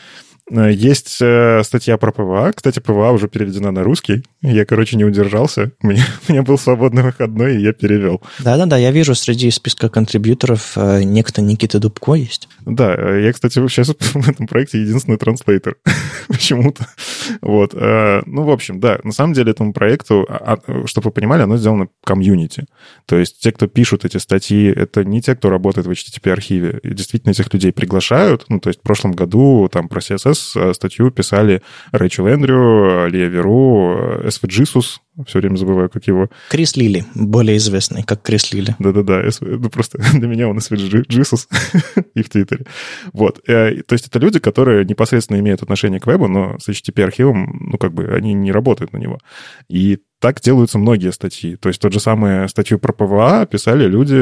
Э, есть э, статья про PWA. Кстати, PWA уже переведена на русский. Я, короче, не удержался. У меня, у меня был свободный выходной, и я перевел. Да-да-да, я вижу среди списка контрибьюторов э, некто Никита Дубко есть. Да, я, кстати, сейчас в этом проекте единственный транслейтер. Почему-то. Вот. Ну, в общем, да, на самом деле этому проекту, а, а, чтобы вы понимали, оно сделано комьюнити. То есть те, кто пишут эти статьи, это не те, кто работает в HTTP-архиве. И действительно этих людей приглашают. Ну, то есть в прошлом году там про CSS э, статью писали Рэйчел Эндрю, Лия Веру, Эсфи Джисус, все время забываю, как его. Крис Лили, более известный, как Крис Лили. Да-да-да, ну просто для меня он Эсфи Джисус и в Твиттере. Вот, э, то есть это люди, которые непосредственно имеют отношение к вебу, но с HTTP-архивом, ну как бы, они не работают на него. И так делаются многие статьи. То есть тот же самый статью про PWA писали люди,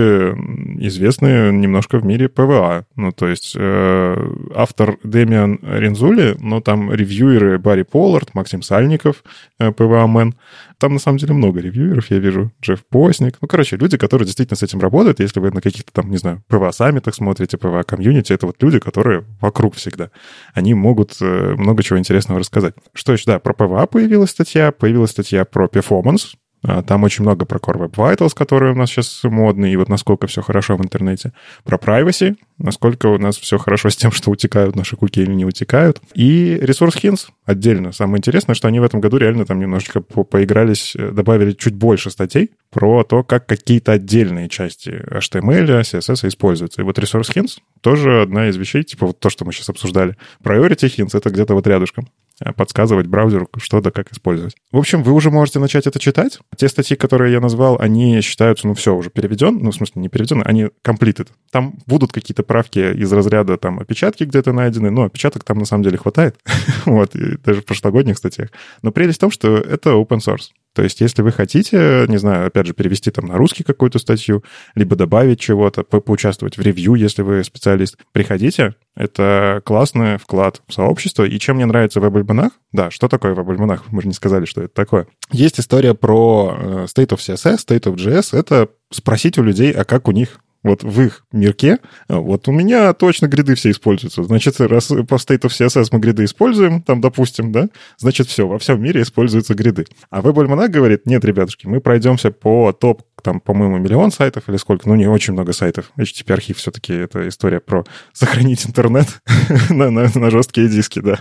известные немножко в мире PWA. Ну, то есть э, автор Демиан Рензули, но там ревьюеры Барри Поллард, Максим Сальников, э, PWA-man. Там, на самом деле, много ревьюеров, я вижу. Джефф Посник. Ну, короче, люди, которые действительно с этим работают. Если вы на каких-то там, не знаю, PWA-саммитах смотрите, PWA-комьюнити, это вот люди, которые вокруг всегда. Они могут э, много чего интересного рассказать. Что еще? Да, про PWA появилась статья, появилась статья про а, там очень много про Core Web Vitals, которые у нас сейчас модные, и вот насколько все хорошо в интернете. Про privacy, насколько у нас все хорошо с тем, что утекают наши куки или не утекают. И Resource Hints отдельно. Самое интересное, что они в этом году реально там немножечко по поигрались, э, добавили чуть больше статей про то, как какие-то отдельные части HTML, CSS используются. И вот Resource Hints тоже одна из вещей, типа вот то, что мы сейчас обсуждали. Priority Hints — это где-то вот рядышком. Э, подсказывать браузеру, что да как использовать. В общем, вы уже можете начать это читать. Те статьи, которые я назвал, они считаются, ну все, уже переведен, ну в смысле не переведены, они completed. Там будут какие-то правки из разряда там опечатки где-то найдены, но опечаток там на самом деле хватает. вот, даже в прошлогодних статьях. Но прелесть в том, что это open source. То есть, если вы хотите, не знаю, опять же, перевести там на русский какую-то статью, либо добавить чего-то, по поучаствовать в ревью, если вы специалист, приходите. Это классный вклад в сообщество. И чем мне нравится веб-альманах? Да, что такое веб-альманах? Мы же не сказали, что это такое. Есть история про э, State of CSS, State of JS. Это спросить у людей, а как у них вот в их мирке, вот у меня точно гриды все используются. Значит, раз по State of CSS мы гриды используем, там, допустим, да, значит, все, во всем мире используются гриды. А WebAlmanac говорит, нет, ребятушки, мы пройдемся по топ там, по-моему, миллион сайтов или сколько, ну, не очень много сайтов. HTTP-архив все-таки это история про сохранить интернет на, на, на жесткие диски, да.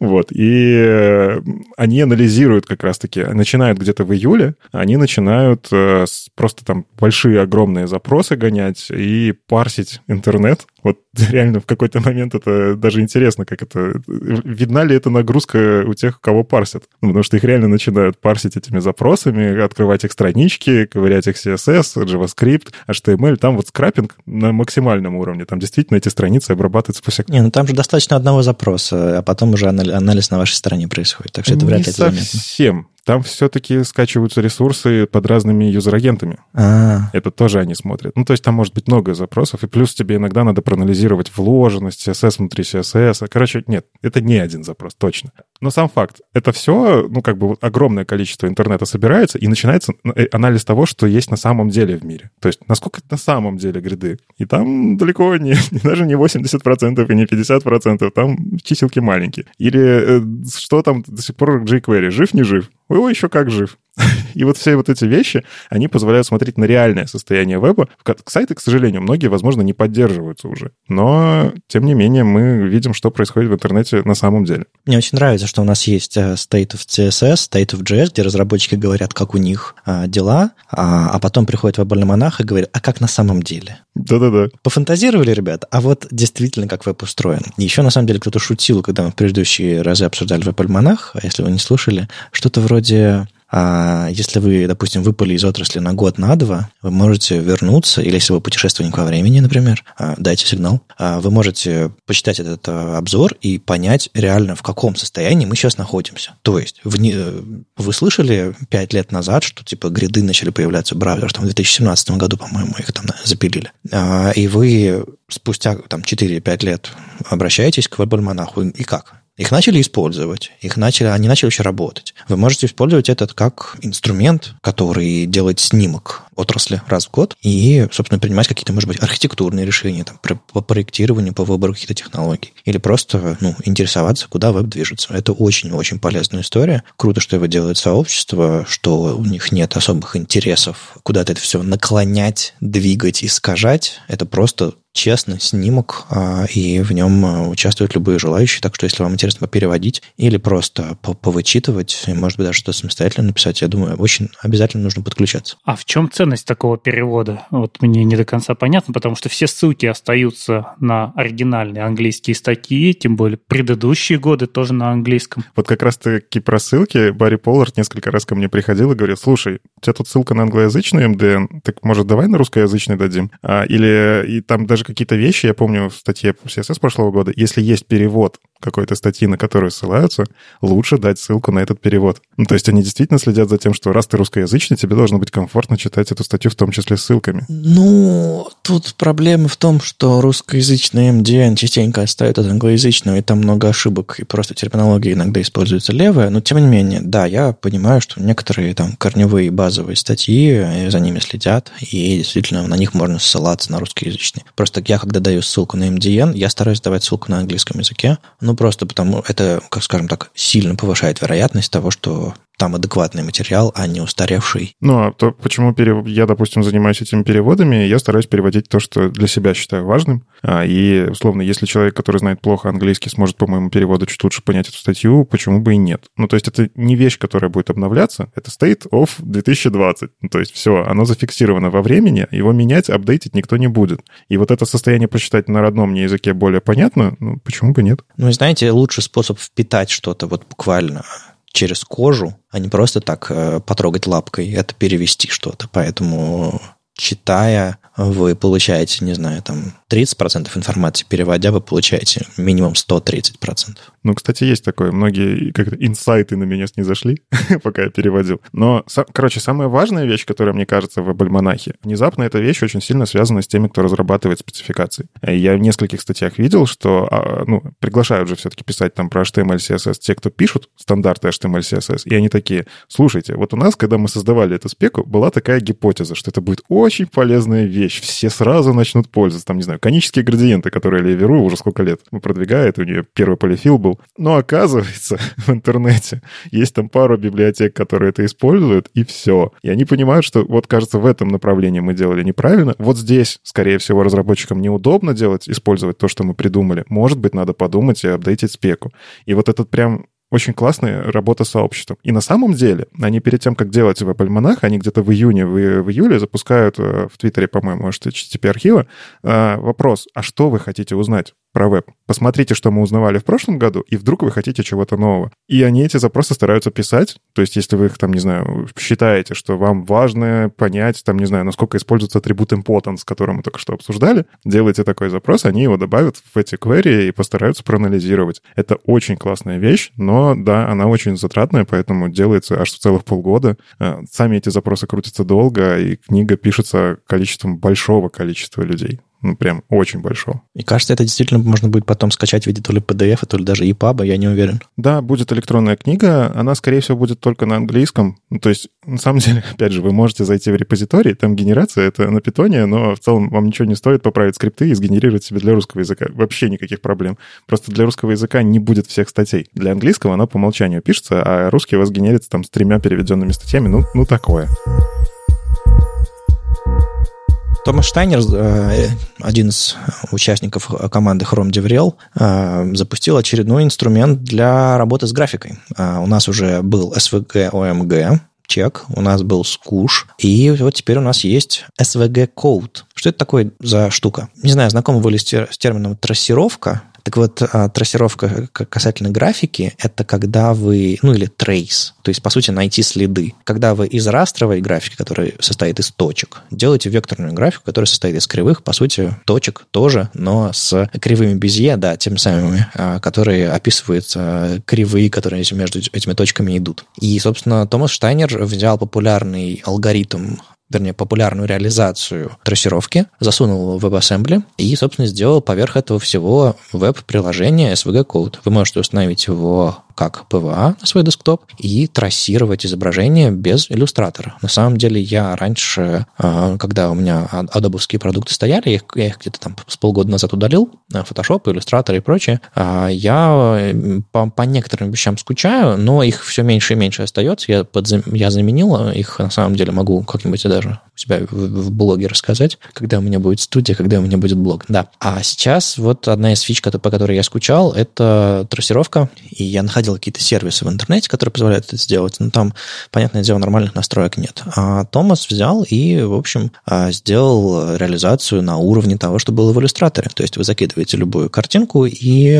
Вот. И э, они анализируют как раз-таки, начинают где-то в июле, они начинают э, просто там большие, огромные запросы гонять и парсить интернет. Вот реально в какой-то момент это даже интересно, как это... Видна ли эта нагрузка у тех, кого парсят? Ну, потому что их реально начинают парсить этими запросами, открывать их странички, ковырять их CSS, JavaScript, HTML. Там вот скрапинг на максимальном уровне. Там действительно эти страницы обрабатываются по Не, ну там же достаточно одного запроса, а потом уже анализ на вашей стороне происходит. Так что это вряд ли это совсем там все-таки скачиваются ресурсы под разными юзер-агентами. А-а-а. Это тоже они смотрят. Ну, то есть там может быть много запросов, и плюс тебе иногда надо проанализировать вложенность, CSS внутри CSS. Короче, нет, это не один запрос, точно. Но сам факт, это все, ну, как бы огромное количество интернета собирается, и начинается э, анализ того, что есть на самом деле в мире. То есть насколько на самом деле гриды. И там далеко не, даже не 80% и не 50%, там чиселки маленькие. Или э, что там до сих пор jQuery, жив, не жив? Ой, еще как жив. И вот все вот эти вещи, они позволяют смотреть на реальное состояние веба. Сайты, к сожалению, многие, возможно, не поддерживаются уже. Но, тем не менее, мы видим, что происходит в интернете на самом деле. Мне очень нравится, что у нас есть э, State of CSS, State of JS, где разработчики говорят, как у них а, дела, а, а потом приходит веб-альманах и говорит, а как на самом деле? Да-да-да. Пофантазировали, ребята, а вот действительно, как веб устроен. Еще, на самом деле, кто-то шутил, когда мы в предыдущие разы обсуждали веб-альманах, а если вы не слушали, что-то вроде если вы, допустим, выпали из отрасли на год, на два, вы можете вернуться, или если вы путешественник во времени, например, а, дайте сигнал, а, вы можете почитать этот а, обзор и понять реально, в каком состоянии мы сейчас находимся. То есть вы слышали пять лет назад, что типа гриды начали появляться в браузерах, там в 2017 году, по-моему, их там запилили. И вы спустя там 4-5 лет обращаетесь к веб-альманаху, и как? Их начали использовать, их начали, они начали еще работать. Вы можете использовать этот как инструмент, который делает снимок отрасли раз в год и, собственно, принимать какие-то, может быть, архитектурные решения там, по проектированию, по выбору каких-то технологий. Или просто ну, интересоваться, куда веб движется. Это очень-очень полезная история. Круто, что его делает сообщество, что у них нет особых интересов куда-то это все наклонять, двигать, искажать. Это просто честный снимок, а, и в нем а, участвуют любые желающие. Так что, если вам интересно переводить или просто повычитывать, и, может быть, даже что-то самостоятельно написать, я думаю, очень обязательно нужно подключаться. А в чем ценность такого перевода? Вот мне не до конца понятно, потому что все ссылки остаются на оригинальные английские статьи, тем более предыдущие годы тоже на английском. Вот как раз-таки про ссылки Барри Поллард несколько раз ко мне приходил и говорил, слушай, у тебя тут ссылка на англоязычный MDN, так может давай на русскоязычный дадим? А, или и там даже какие-то вещи, я помню в статье CSS прошлого года, если есть перевод какой-то статьи, на которую ссылаются, лучше дать ссылку на этот перевод. Ну, то есть они действительно следят за тем, что раз ты русскоязычный, тебе должно быть комфортно читать эту статью, в том числе с ссылками. Ну, тут проблема в том, что русскоязычный MDN частенько отстает от англоязычного, и там много ошибок, и просто терминология иногда используется левая, но тем не менее, да, я понимаю, что некоторые там корневые базовые статьи, за ними следят, и действительно на них можно ссылаться на русскоязычные. Просто я, когда даю ссылку на MDN, я стараюсь давать ссылку на английском языке, ну, просто потому это, как скажем так, сильно повышает вероятность того, что там адекватный материал, а не устаревший. Ну, а то почему перев... я, допустим, занимаюсь этими переводами, я стараюсь переводить то, что для себя считаю важным. А, и, условно, если человек, который знает плохо английский, сможет по моему переводу чуть лучше понять эту статью, почему бы и нет? Ну, то есть это не вещь, которая будет обновляться, это State of 2020. Ну, то есть все, оно зафиксировано во времени, его менять, апдейтить никто не будет. И вот это состояние прочитать на родном мне языке более понятно, ну, почему бы нет? Ну, и знаете, лучший способ впитать что-то вот буквально через кожу, а не просто так э, потрогать лапкой, это перевести что-то. Поэтому читая, вы получаете, не знаю, там 30% информации, переводя, вы получаете минимум 130%. Ну, кстати, есть такое. Многие как инсайты на меня не зашли, пока я переводил. Но, короче, самая важная вещь, которая, мне кажется, в альманахе, внезапно эта вещь очень сильно связана с теми, кто разрабатывает спецификации. Я в нескольких статьях видел, что а, ну, приглашают же все-таки писать там про HTML, CSS те, кто пишут стандарты HTML, CSS, и они такие, слушайте, вот у нас, когда мы создавали эту спеку, была такая гипотеза, что это будет очень полезная вещь, все сразу начнут пользоваться, там, не знаю, конические градиенты, которые Леверу уже сколько лет продвигает, у нее первый полифил был, но оказывается, в интернете есть там пару библиотек, которые это используют, и все. И они понимают, что вот, кажется, в этом направлении мы делали неправильно. Вот здесь, скорее всего, разработчикам неудобно делать, использовать то, что мы придумали. Может быть, надо подумать и апдейтить спеку. И вот этот прям очень классная работа с сообществом. И на самом деле, они перед тем, как делать веб-альманах, они где-то в июне, в, в июле запускают э, в Твиттере, по-моему, может, HTTP-архива э, вопрос, а что вы хотите узнать? Про веб. Посмотрите, что мы узнавали в прошлом году, и вдруг вы хотите чего-то нового. И они эти запросы стараются писать. То есть, если вы их там, не знаю, считаете, что вам важно понять, там, не знаю, насколько используется атрибут importance, который мы только что обсуждали, делайте такой запрос, они его добавят в эти query и постараются проанализировать. Это очень классная вещь, но, да, она очень затратная, поэтому делается аж целых полгода. Э, сами эти запросы крутятся долго, и книга пишется количеством большого количества людей. Ну, прям очень большого. И кажется, это действительно можно будет потом скачать в виде то ли PDF, то ли даже EPUB, я не уверен. Да, будет электронная книга, она, скорее всего, будет только на английском. Ну, то есть, на самом деле, опять же, вы можете зайти в репозиторий, там генерация, это на питоне, но в целом вам ничего не стоит поправить скрипты и сгенерировать себе для русского языка. Вообще никаких проблем. Просто для русского языка не будет всех статей. Для английского она по умолчанию пишется, а русский у вас генерится там с тремя переведенными статьями. Ну, ну такое. Томас Штайнер, э, один из участников команды Chrome DevRel, э, запустил очередной инструмент для работы с графикой. Э, у нас уже был SVG OMG, чек, у нас был скуш, и вот теперь у нас есть SVG Code. Что это такое за штука? Не знаю, знакомы вы ли с термином трассировка? Так вот, а, трассировка касательно графики — это когда вы, ну или трейс, то есть, по сути, найти следы. Когда вы из растровой графики, которая состоит из точек, делаете векторную графику, которая состоит из кривых, по сути, точек тоже, но с кривыми безье, да, тем самыми, а, которые описывают а, кривые, которые между этими точками идут. И, собственно, Томас Штайнер взял популярный алгоритм вернее, популярную реализацию трассировки, засунул в WebAssembly и, собственно, сделал поверх этого всего веб-приложение SVG Code. Вы можете установить его как PVA на свой десктоп и трассировать изображение без иллюстратора. На самом деле я раньше, а, когда у меня адобовские продукты стояли, я их, я их где-то там с полгода назад удалил, Photoshop, иллюстратор и прочее, а, я по, по некоторым вещам скучаю, но их все меньше и меньше остается. Я, подзам... я заменил их, на самом деле могу как-нибудь даже montage у себя в, блоге рассказать, когда у меня будет студия, когда у меня будет блог. Да. А сейчас вот одна из фич, по которой я скучал, это трассировка, и я находил находил какие-то сервисы в интернете, которые позволяют это сделать, но там, понятное дело, нормальных настроек нет. А Томас взял и, в общем, а, сделал реализацию на уровне того, что было в иллюстраторе. То есть вы закидываете любую картинку и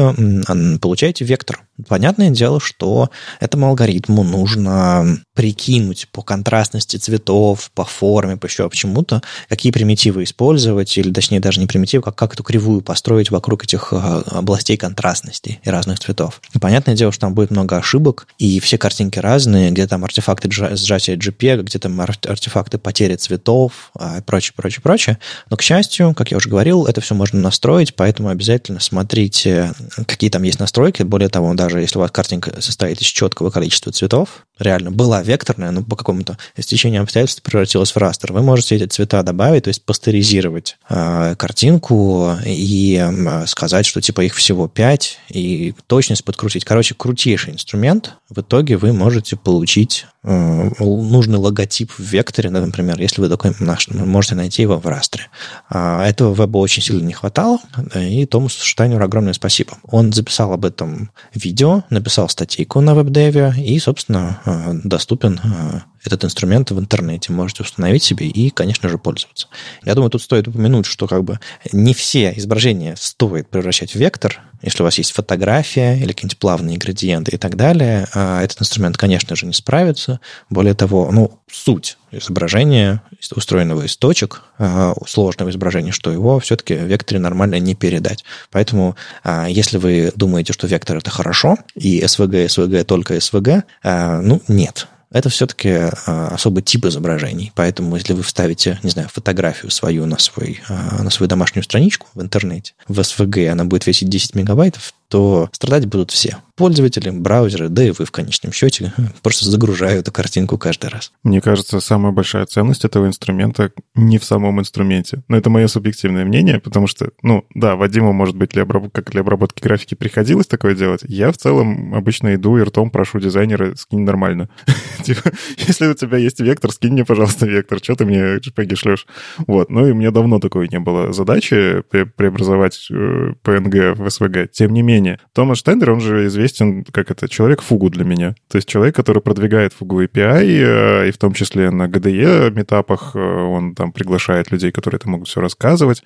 получаете вектор. Понятное дело, что этому алгоритму нужно прикинуть по контрастности цветов, по форме, по еще почему-то, какие примитивы использовать, или точнее даже не примитивы, как, как эту кривую построить вокруг этих а, областей контрастности и разных цветов. И понятное дело, что там будет много ошибок, и все картинки разные, где там артефакты сжатия JPEG, где там артефакты потери цветов, а, и прочее, прочее, прочее. Но, к счастью, как я уже говорил, это все можно настроить, поэтому обязательно смотрите, какие там есть настройки. Более того, даже если у вас картинка состоит из четкого количества цветов, реально была векторная, но по какому-то стечению обстоятельств превратилась в растер, вы можете эти цвета добавить, то есть пастеризировать э, картинку и э, сказать, что типа их всего 5, и точность подкрутить. Короче, крутейший инструмент. В итоге вы можете получить э, нужный логотип в векторе, например, если вы такой наш, можете найти его в растре. А этого веба очень сильно не хватало, и Томасу Штайнеру огромное спасибо. Он записал об этом видео, написал статейку на веб-деве, и, собственно, Э, доступен э, этот инструмент в интернете. Можете установить себе и, конечно же, пользоваться. Я думаю, тут стоит упомянуть, что как бы не все изображения стоит превращать в вектор. Если у вас есть фотография или какие-нибудь плавные градиенты и так далее, э, этот инструмент, конечно же, не справится. Более того, ну, суть изображения, устроенного из точек, сложного изображения, что его все-таки в векторе нормально не передать. Поэтому, если вы думаете, что вектор это хорошо, и SVG, SVG только SVG, ну, нет. Это все-таки а, особый тип изображений. Поэтому, если вы вставите, не знаю, фотографию свою на, свой, а, на свою домашнюю страничку в интернете, в SVG она будет весить 10 мегабайтов, то страдать будут все. Пользователи, браузеры, да и вы в конечном счете просто загружаю эту картинку каждый раз. Мне кажется, самая большая ценность этого инструмента не в самом инструменте. Но это мое субъективное мнение, потому что, ну, да, Вадиму, может быть, для обраб... как для обработки графики приходилось такое делать. Я в целом обычно иду и ртом прошу дизайнера, скинь нормально. Типа, если у тебя есть вектор, скинь мне, пожалуйста, вектор. Что ты мне JPEG шлешь? Вот. Ну и мне давно такой не было задачи преобразовать PNG э, в SVG. Тем не менее, менее, Томас Штайнер, он же известен как это человек-фугу для меня. То есть человек, который продвигает фугу API, э, и в том числе на GDE метапах он там приглашает людей, которые это могут все рассказывать.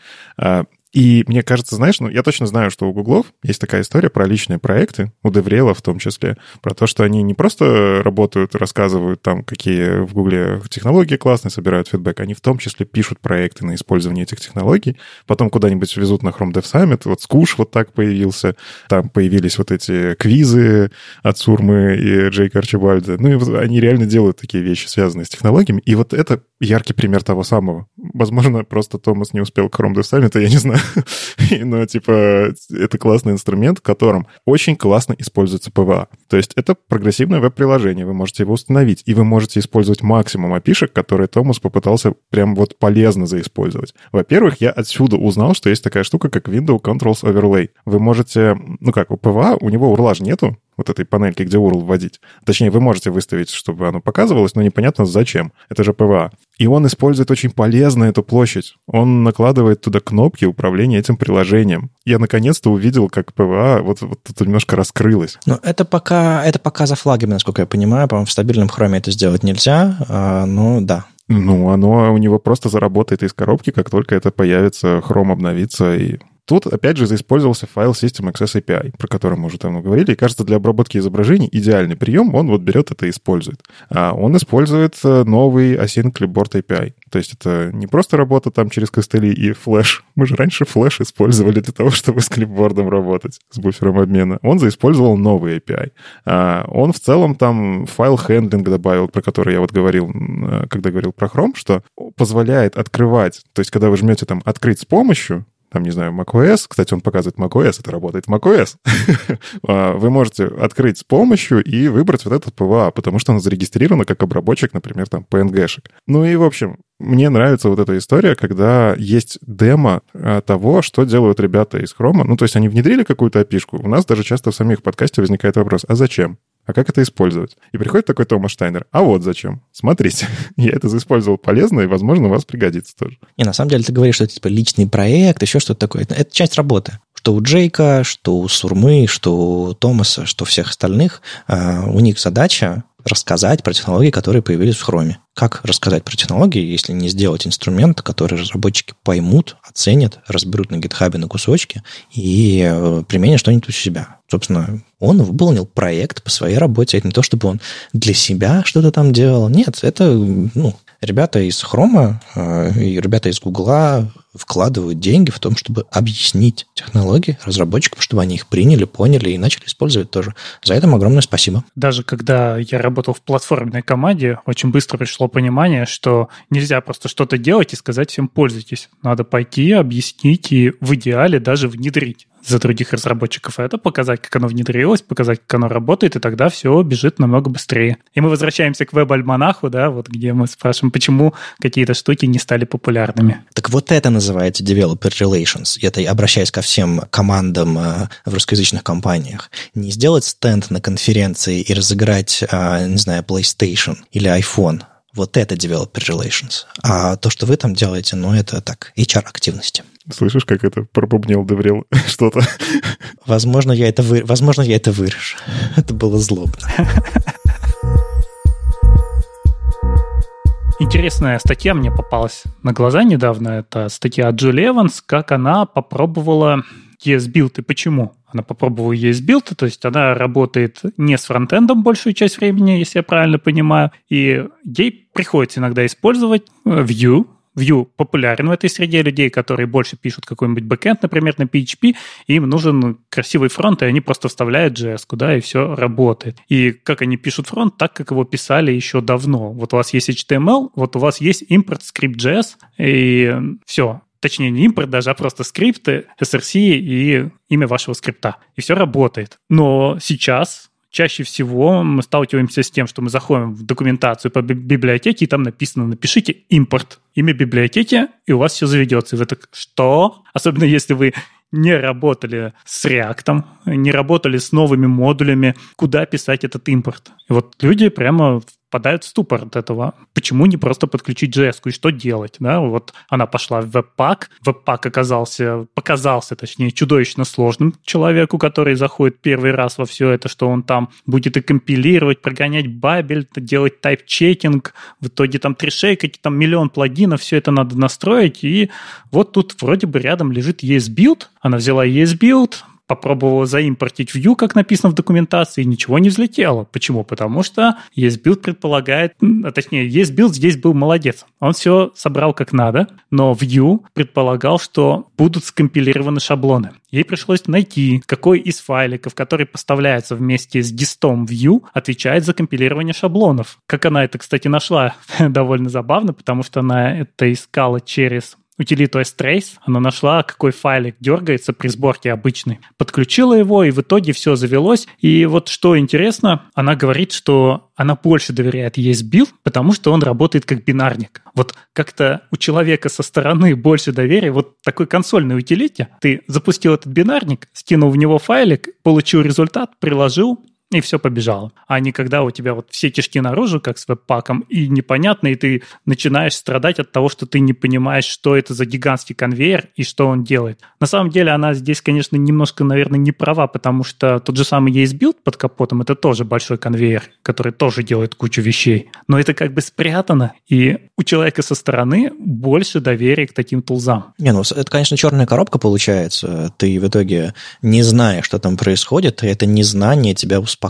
И мне кажется, знаешь, ну, я точно знаю, что у Гуглов есть такая история про личные проекты, у Деврела в том числе, про то, что они не просто работают, рассказывают там, какие в Гугле технологии классные, собирают фидбэк, они в том числе пишут проекты на использование этих технологий, потом куда-нибудь везут на Chrome Dev Summit, вот Скуш вот так появился, там появились вот эти квизы от Сурмы и Джейка Арчибальда, ну и они реально делают такие вещи, связанные с технологиями, и вот это яркий пример того самого. Возможно, просто Томас не успел к Chrome Dev я не знаю, Но, типа, это классный инструмент, в котором очень классно используется PWA. То есть это прогрессивное веб-приложение, вы можете его установить, и вы можете использовать максимум API шек, которые Томас попытался прям вот полезно заиспользовать. Во-первых, я отсюда узнал, что есть такая штука, как Window Controls Overlay. Вы можете, ну как, у PWA, у него URL же нету, вот этой панельки, где URL вводить. Точнее, вы можете выставить, чтобы оно показывалось, но непонятно зачем. Это же PWA. И он использует очень полезно эту площадь. Он накладывает туда кнопки управления этим приложением. Я наконец-то увидел, как PWA вот, вот тут немножко раскрылось. Но это пока, это пока за флагами, насколько я понимаю. По-моему, в стабильном хроме это сделать нельзя. А, ну, да. Ну, оно у него просто заработает из коробки, как только это появится, хром обновится и Тут, опять же, заиспользовался File System Access API, про который мы уже давно говорили. И, кажется, для обработки изображений идеальный прием, он вот берет это и использует. А он использует э, новый Async Clipboard API. То есть это не просто работа там через костыли и флеш. Мы же раньше флеш использовали для того, чтобы с clipboard ом работать, с буфером обмена. Он заиспользовал новый API. А он в целом там file handling добавил, про который я вот говорил, э, когда говорил про Chrome, что позволяет открывать, то есть когда вы жмете там «открыть с помощью», там, не знаю, macOS. Кстати, он показывает macOS, это работает macOS. А, вы можете открыть с помощью и выбрать вот этот PWA, потому что он зарегистрирован как обработчик, например, там, PNG-шек. Ну и, в общем, мне нравится вот эта история, когда есть демо а, того, что делают ребята из Chrome. Ну, то есть они внедрили какую-то опишку. У нас даже часто в самих подкасте возникает вопрос, а зачем? А как это использовать? И приходит такой Томас Штайнер, а вот зачем. Смотрите, я это использовал полезно, и, возможно, у вас пригодится тоже. И на самом деле ты говоришь, что это типа личный проект, еще что-то такое. Это, это часть работы. Что у Джейка, что у Сурмы, что у Томаса, что у всех остальных, э, у них задача рассказать про технологии, которые появились в Хроме. Как рассказать про технологии, если не сделать инструмент, который разработчики поймут, оценят, разберут на гитхабе на кусочки и э, применят что-нибудь у себя. Собственно, он выполнил проект по своей работе. Это не то, чтобы он для себя что-то там делал. Нет, это ну, ребята из Хрома э, и ребята из Гугла вкладывают деньги в том, чтобы объяснить технологии разработчикам, чтобы они их приняли, поняли и начали использовать тоже. За это огромное спасибо. Даже когда я работал в платформенной команде, очень быстро пришло понимание, что нельзя просто что-то делать и сказать всем пользуйтесь. Надо пойти, объяснить и в идеале даже внедрить за других разработчиков это, показать, как оно внедрилось, показать, как оно работает, и тогда все бежит намного быстрее. И мы возвращаемся к веб-альманаху, да, вот где мы спрашиваем, почему какие-то штуки не стали популярными. Так вот это называется developer relations. Это я обращаюсь ко всем командам э, в русскоязычных компаниях. Не сделать стенд на конференции и разыграть, э, не знаю, PlayStation или iPhone, вот это developer relations. А то, что вы там делаете, ну, это так, HR-активности. Слышишь, как это пробубнил DevRel что-то? Возможно, я это, вы... Возможно, я это вырежу. Это было злобно. Интересная статья мне попалась на глаза недавно. Это статья от Джулии Эванс, как она попробовала esbuild и почему она попробовала esbuild, то есть она работает не с фронтендом большую часть времени, если я правильно понимаю, и ей приходится иногда использовать Vue, Vue популярен в этой среде людей, которые больше пишут какой-нибудь бэкэнд, например, на PHP, им нужен красивый фронт, и они просто вставляют JS, куда и все работает. И как они пишут фронт, так, как его писали еще давно. Вот у вас есть HTML, вот у вас есть import script JS, и все. Точнее, не импорт даже, а просто скрипты, src и имя вашего скрипта. И все работает. Но сейчас чаще всего мы сталкиваемся с тем, что мы заходим в документацию по библиотеке, и там написано «напишите импорт, имя библиотеки», и у вас все заведется. И вы так «что?». Особенно если вы не работали с React, не работали с новыми модулями, куда писать этот импорт. И вот люди прямо впадают в ступор от этого. Почему не просто подключить JS и что делать? Да? Вот она пошла в Webpack, Webpack оказался, показался, точнее, чудовищно сложным человеку, который заходит первый раз во все это, что он там будет и компилировать, прогонять бабель, делать тайп-чекинг, в итоге там трешейкать, там миллион плагинов, все это надо настроить, и вот тут вроде бы рядом лежит ESBuild, она взяла ESBuild, попробовала заимпортить Vue, как написано в документации, и ничего не взлетело. Почему? Потому что ESBuild предполагает, а точнее, ESBuild здесь был молодец. Он все собрал как надо, но Vue предполагал, что будут скомпилированы шаблоны. Ей пришлось найти, какой из файликов, который поставляется вместе с дистом Vue, отвечает за компилирование шаблонов. Как она это, кстати, нашла, довольно забавно, потому что она это искала через утилиту strace, она нашла, какой файлик дергается при сборке обычной. Подключила его, и в итоге все завелось. И вот что интересно, она говорит, что она больше доверяет ESBuild, потому что он работает как бинарник. Вот как-то у человека со стороны больше доверия, вот такой консольной утилите, ты запустил этот бинарник, скинул в него файлик, получил результат, приложил, и все побежало. А не когда у тебя вот все кишки наружу, как с веб-паком, и непонятно, и ты начинаешь страдать от того, что ты не понимаешь, что это за гигантский конвейер и что он делает. На самом деле она здесь, конечно, немножко, наверное, не права, потому что тот же самый ESBuild под капотом, это тоже большой конвейер, который тоже делает кучу вещей. Но это как бы спрятано, и у человека со стороны больше доверия к таким тулзам. Не, ну это, конечно, черная коробка получается. Ты в итоге не знаешь, что там происходит, и это незнание тебя успокаивает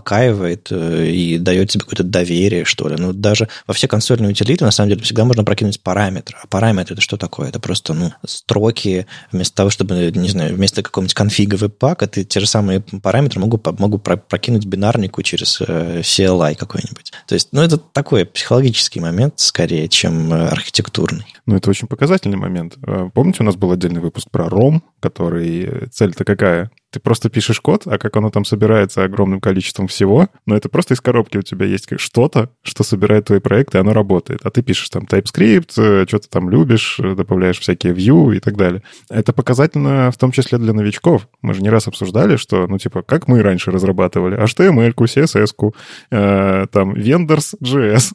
э, и дает тебе какое-то доверие, что ли. Ну, даже во все консольные утилиты, на самом деле, всегда можно прокинуть параметр. А параметр это что такое? Это просто, ну, строки, вместо того, чтобы, не знаю, вместо какого-нибудь конфига веб-пака, ты те же самые параметры могу, могу прокинуть бинарнику через э, CLI какой-нибудь. То есть, ну, это такой психологический момент, скорее, чем э, архитектурный. Ну, это очень показательный момент. Помните, у нас был отдельный выпуск про ROM, который цель-то какая? Ты просто пишешь код, а как оно там собирается огромным количеством всего, но это просто из коробки у тебя есть что-то, что собирает твои проекты, и оно работает. А ты пишешь там TypeScript, э, что ты там любишь, э, добавляешь всякие view и так далее. Это показательно в том числе для новичков. Мы же не раз обсуждали, что, ну, типа, как мы раньше разрабатывали HTML-ку, CSS-ку, э, там, Vendors.js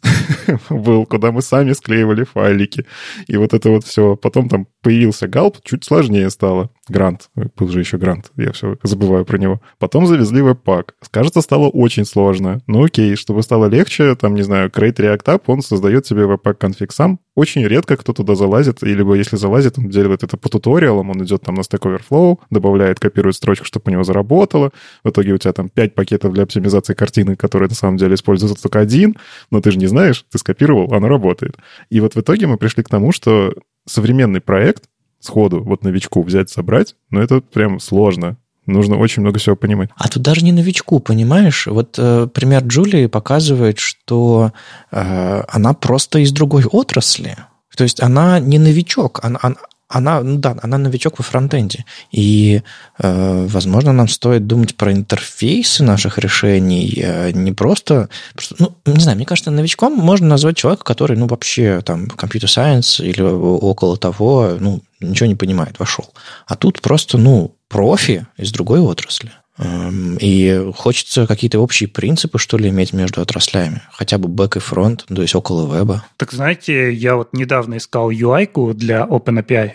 был, куда мы сами склеивали файлики. И вот это вот все. Потом там появился Галп, чуть сложнее стало. Грант. Был же еще Грант. Я все забываю про него. Потом завезли веб-пак. Кажется, стало очень сложно. Ну окей, чтобы стало легче, там, не знаю, Create React App, он создает себе веб-пак конфиг сам. Очень редко кто туда залазит, или если залазит, он делает это по туториалам, он идет там на Stack Overflow, добавляет, копирует строчку, чтобы у него заработало. В итоге у тебя там 5 пакетов для оптимизации картины, которые на самом деле используются только один, но ты же не знаешь, ты скопировал, оно работает. И вот в итоге мы пришли к тому, что современный проект сходу вот новичку взять, собрать, ну, это прям сложно. Нужно очень много всего понимать. А тут даже не новичку, понимаешь? Вот э, пример Джулии показывает, что э, она просто из другой отрасли. То есть она не новичок, она, она, она, ну да, она новичок во фронтенде. И, э, возможно, нам стоит думать про интерфейсы наших решений, э, не просто, просто... Ну, не знаю, мне кажется, новичком можно назвать человека, который, ну, вообще, там, компьютер сайенс или около того, ну, ничего не понимает, вошел. А тут просто, ну, профи из другой отрасли. Эм, и хочется какие-то общие принципы, что ли, иметь между отраслями. Хотя бы бэк и фронт, то есть около веба. Так знаете, я вот недавно искал UI для OpenAPI.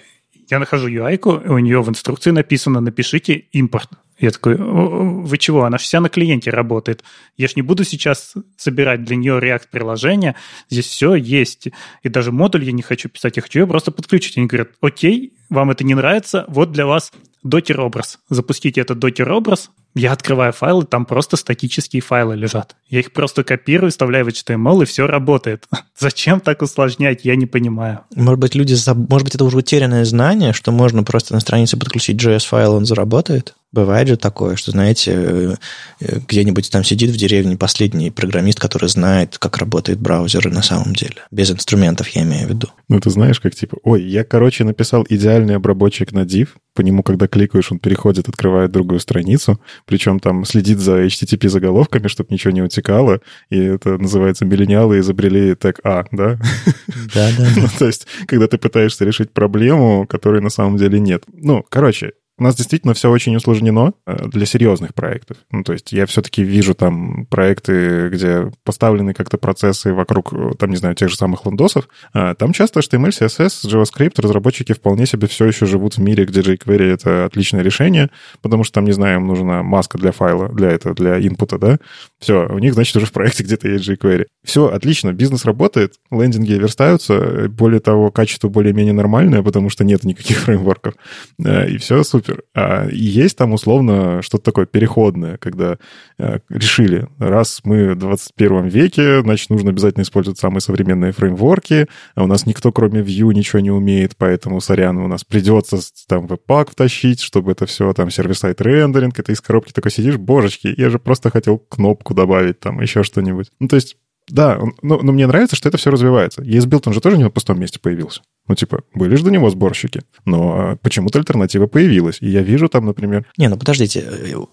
Я нахожу UI, у нее в инструкции написано «напишите импорт». Я такой, вы чего, она вся на клиенте работает. Я ж не буду сейчас собирать для нее React-приложение. Здесь все есть. И даже модуль я не хочу писать, я хочу ее просто подключить. Они говорят, окей, вам это не нравится, вот для вас докер образ. Запустите этот докер образ, я открываю файлы, там просто статические файлы лежат. Я их просто копирую, вставляю в HTML, и все работает. Зачем так усложнять, я не понимаю. Может быть, люди... Может быть, это уже утерянное знание, что можно просто на странице подключить JS-файл, он заработает? Бывает же такое, что, знаете, э, э, где-нибудь там сидит в деревне последний программист, который знает, как работает браузер на самом деле. Без инструментов, я имею в виду. Ну, ты знаешь, как типа, ой, я, короче, написал идеальный обработчик на div, по нему, когда кликаешь, он переходит, открывает другую страницу, причем там следит за HTTP заголовками, чтобы ничего не утекало, и это называется миллениалы изобрели тег А, да? Да, да. ну, то есть, когда ты пытаешься решить проблему, которой на самом деле нет. Ну, короче, у нас действительно все очень усложнено э, для серьезных проектов. Ну, то есть я все-таки вижу там проекты, где поставлены как-то процессы вокруг, э, там, не знаю, тех же самых лендосов. А, там часто HTML, CSS, JavaScript, разработчики вполне себе все еще живут в мире, где jQuery — это отличное решение, потому что там, не знаю, им нужна маска для файла, для этого, для инпута, да? Все, у них, значит, уже в проекте где-то есть jQuery. Все, отлично, бизнес работает, лендинги верстаются, более того, качество более-менее нормальное, потому что нет никаких фреймворков, э, и все супер. А есть там условно что-то такое переходное, когда э, решили, раз мы в 21 веке, значит, нужно обязательно использовать самые современные фреймворки, а у нас никто, кроме Vue, ничего не умеет, поэтому, сорян, у нас придется там веб-пак втащить, чтобы это все, там, сервис-сайт рендеринг, это из коробки такой сидишь, божечки, я же просто хотел кнопку добавить, там, еще что-нибудь. Ну, то есть да, но, но мне нравится, что это все развивается. ESBuild, он же тоже не на пустом месте появился. Ну, типа, были же до него сборщики, но а, почему-то альтернатива появилась. И я вижу там, например... Не, ну подождите,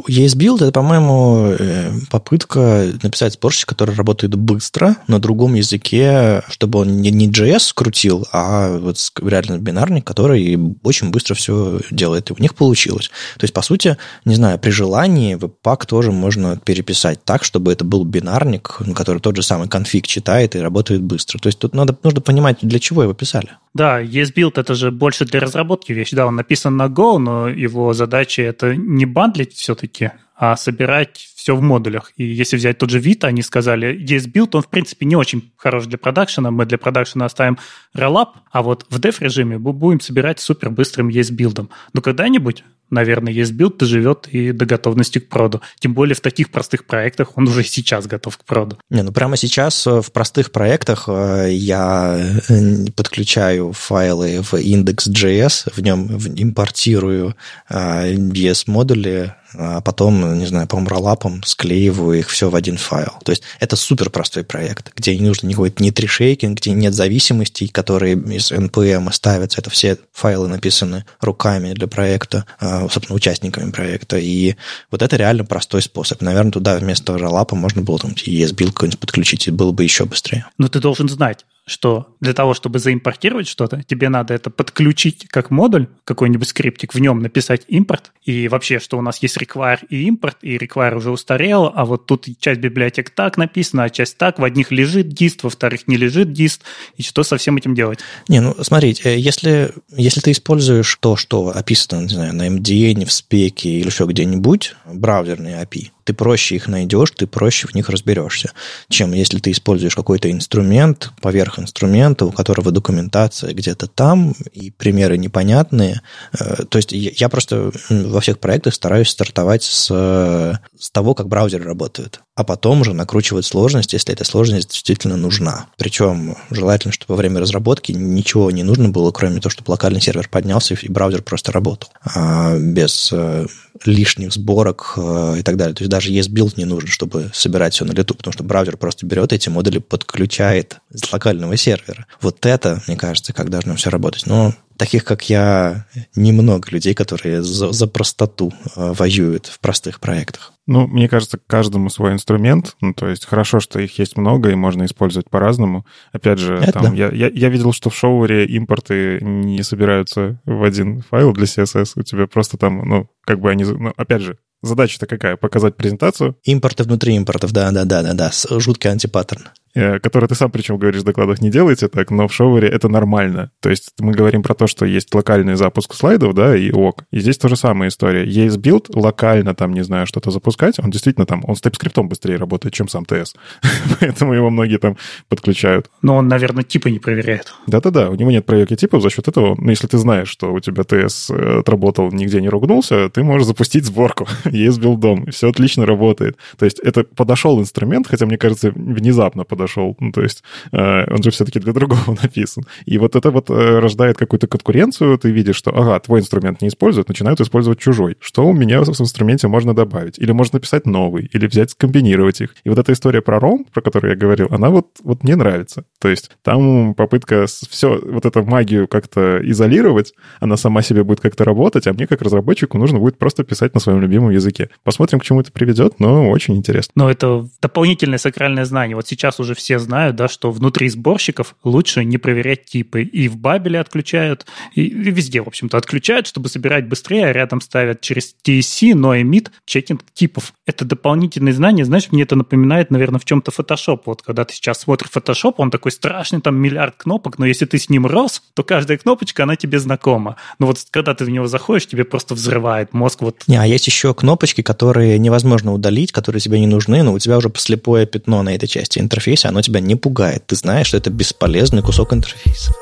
ESBuild это, по-моему, э, попытка написать сборщик, который работает быстро на другом языке, чтобы он не, не JS скрутил, а вот реально бинарник, который очень быстро все делает. И у них получилось. То есть, по сути, не знаю, при желании веб-пак тоже можно переписать так, чтобы это был бинарник, который тот же самый конфиг читает и работает быстро. То есть, тут надо, нужно понимать, для чего его писали. Да, ESBuild это же больше для разработки вещь. Да, он написан на Go, но его задача это не бандлить все-таки, а собирать все в модулях. И если взять тот же Vita, они сказали, ESBuild, он, в принципе, не очень хорош для продакшена, мы для продакшена оставим Rollup, а вот в dev-режиме мы будем собирать супер быстрым ESBuild. Но когда-нибудь наверное, esbuild доживет и до готовности к проду. Тем более в таких простых проектах он уже сейчас готов к проду. Не, ну прямо сейчас э, в простых проектах э, я э, подключаю файлы в index.js, в нем импортирую ES-модули, а потом, не знаю, Rollup ом склеиваю их все в один файл. То есть это супер простой проект, где не нужно никакой ни tree shaking, где нет зависимостей, которые из NPM ставятся. Это все файлы написаны руками для проекта, а, собственно, участниками проекта. И вот это реально простой способ. Наверное, туда вместо Rollup а можно было там esbuild какой-нибудь подключить, и было бы еще быстрее. Но ты должен знать, что для того, чтобы заимпортировать что-то, тебе надо это подключить как модуль, какой-нибудь скриптик, в нем написать импорт, и вообще, что у нас есть require и импорт, и require уже устарел, а вот тут часть библиотек так написана, а часть так, в одних лежит dist, во вторых не лежит dist, и что со всем этим делать? Не, ну смотрите, э, если, если ты используешь то, что описано, не знаю, на MDN, в спеке или еще где-нибудь, браузерные API, ты проще их найдешь, ты проще в них разберешься, чем если ты используешь какой-то инструмент поверх инструмента, у которого документация где-то там, и примеры непонятные. Э, то есть я просто во всех проектах стараюсь стартовать с, с того, как браузеры работают, а потом уже накручивать сложность, если эта сложность действительно нужна. Причем желательно, чтобы во время разработки ничего не нужно было, кроме того, чтобы локальный сервер поднялся и браузер просто работал, а без э, лишних сборок э, и так далее. То есть даже esbuild не нужен, чтобы собирать все на лету, потому что браузер просто берет эти модули, подключает из локального сервера. Вот это, мне кажется, как должно все работать. Но таких, как я, немного людей, которые за, за простоту э, воюют в простых проектах. Ну, мне кажется, каждому свой инструмент. Ну, то есть хорошо, что их есть много, и можно использовать по-разному. Опять же, Это там, да. я, я, я видел, что в Shower импорты не собираются в один файл для CSS. У тебя просто там, ну, как бы они... Ну, опять же, задача-то какая? Показать презентацию? Импорты внутри импортов, да-да-да-да-да. Жуткий антипаттерн. Э, который ты сам причем говоришь в докладах, не делайте так, но в Shower е это нормально. То есть мы говорим про то, что есть локальный запуск слайдов, да, и ок. И здесь тоже самая история. esbuild локально там, не знаю, что-то запускать, он действительно там, он с TypeScript быстрее работает, чем сам TS. Поэтому его многие там подключают. Но он, наверное, типы не проверяет. Да-да-да, у него нет проверки типов, за счет этого, ну, если ты знаешь, что у тебя TS э, отработал, нигде не ругнулся, ты можешь запустить сборку. есть билдом, все отлично работает. То есть это подошел инструмент, хотя, мне кажется, внезапно подошел подошел. Ну, то есть э, он же все-таки для другого написан. И вот это вот э, рождает какую-то конкуренцию. Ты видишь, что, ага, твой инструмент не используют, начинают использовать чужой. Что у меня в инструменте можно добавить? Или можно написать новый, или взять, скомбинировать их. И вот эта история про ROM, про которую я говорил, она вот, вот мне нравится. То есть там попытка все, вот эту магию как-то изолировать, она сама себе будет как-то работать, а мне как разработчику нужно будет просто писать на своем любимом языке. Посмотрим, к чему это приведет, но очень интересно. Но это дополнительное сакральное знание. Вот сейчас уже уже все знают, да, что внутри сборщиков лучше не проверять типы. И в Бабеле отключают, и, и везде, в общем-то, отключают, чтобы собирать быстрее, а рядом ставят через TSC, но emit чекинг типов. Это дополнительные знания, знаешь, мне это напоминает, наверное, в чем-то Photoshop. Вот когда ты сейчас смотришь Photoshop, он такой страшный, там миллиард кнопок, но если ты с ним рос, то каждая кнопочка, она тебе знакома. Но вот когда ты в него заходишь, тебе просто взрывает мозг. Вот. Не, а есть еще кнопочки, которые невозможно удалить, которые тебе не нужны, но у тебя уже слепое пятно на этой части интерфейса, оно тебя не пугает. Ты знаешь, что это бесполезный кусок интерфейса.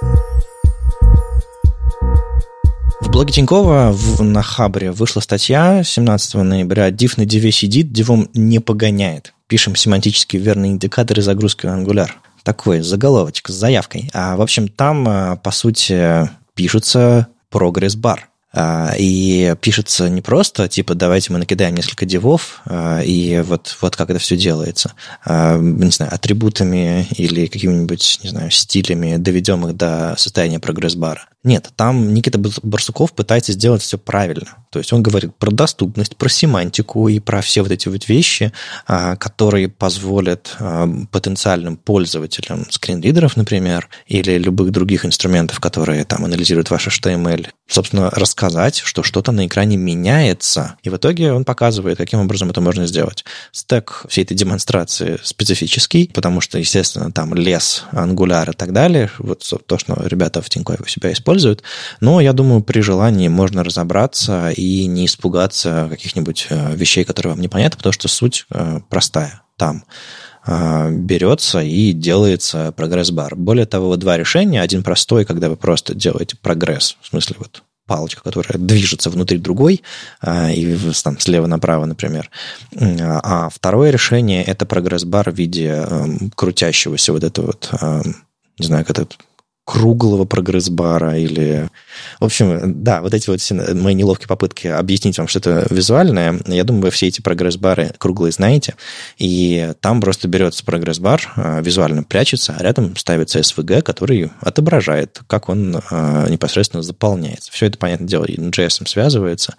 В блоге Тинькова в, на Хабре вышла статья 17 ноября «Div на диве сидит, дивом не погоняет». Пишем семантически верные индикаторы загрузки в Angular. Такой заголовочек с заявкой. А, в общем, там, а, по сути, пишется прогресс-бар. А, и пишется не просто, типа, давайте мы накидаем несколько дивов, а, и вот, вот как это все делается. А, не знаю, атрибутами или какими-нибудь, не знаю, стилями доведем их до состояния прогресс-бара. Нет, там Никита Барсуков пытается сделать все правильно. То есть он говорит про доступность, про семантику и про все вот эти вот вещи, а, которые позволят а, потенциальным пользователям скринридеров, например, или любых других инструментов, которые там анализируют ваш HTML, собственно, рассказать, что что-то на экране меняется. И в итоге он показывает, каким образом это можно сделать. Стек всей этой демонстрации специфический, потому что, естественно, там лес, ангуляр и так далее, вот то, что ребята в Тинькове у себя используют, используют. Но я думаю, при желании можно разобраться и не испугаться каких-нибудь э, вещей, которые вам непонятны, потому что суть э, простая там э, берется и делается прогресс-бар. Более того, два решения. Один простой, когда вы просто делаете прогресс, в смысле вот палочка, которая движется внутри другой, и там слева направо, например. А второе решение – это прогресс-бар в виде крутящегося вот этого вот, не знаю, как это круглого прогресс-бара или... В общем, да, вот эти вот мои неловкие попытки объяснить вам что-то визуальное, я думаю, вы все эти прогресс-бары круглые знаете, и там просто берется прогресс-бар, а, визуально прячется, а рядом ставится SVG, который отображает, как он а, непосредственно заполняется. Все это, понятное дело, и JS связывается,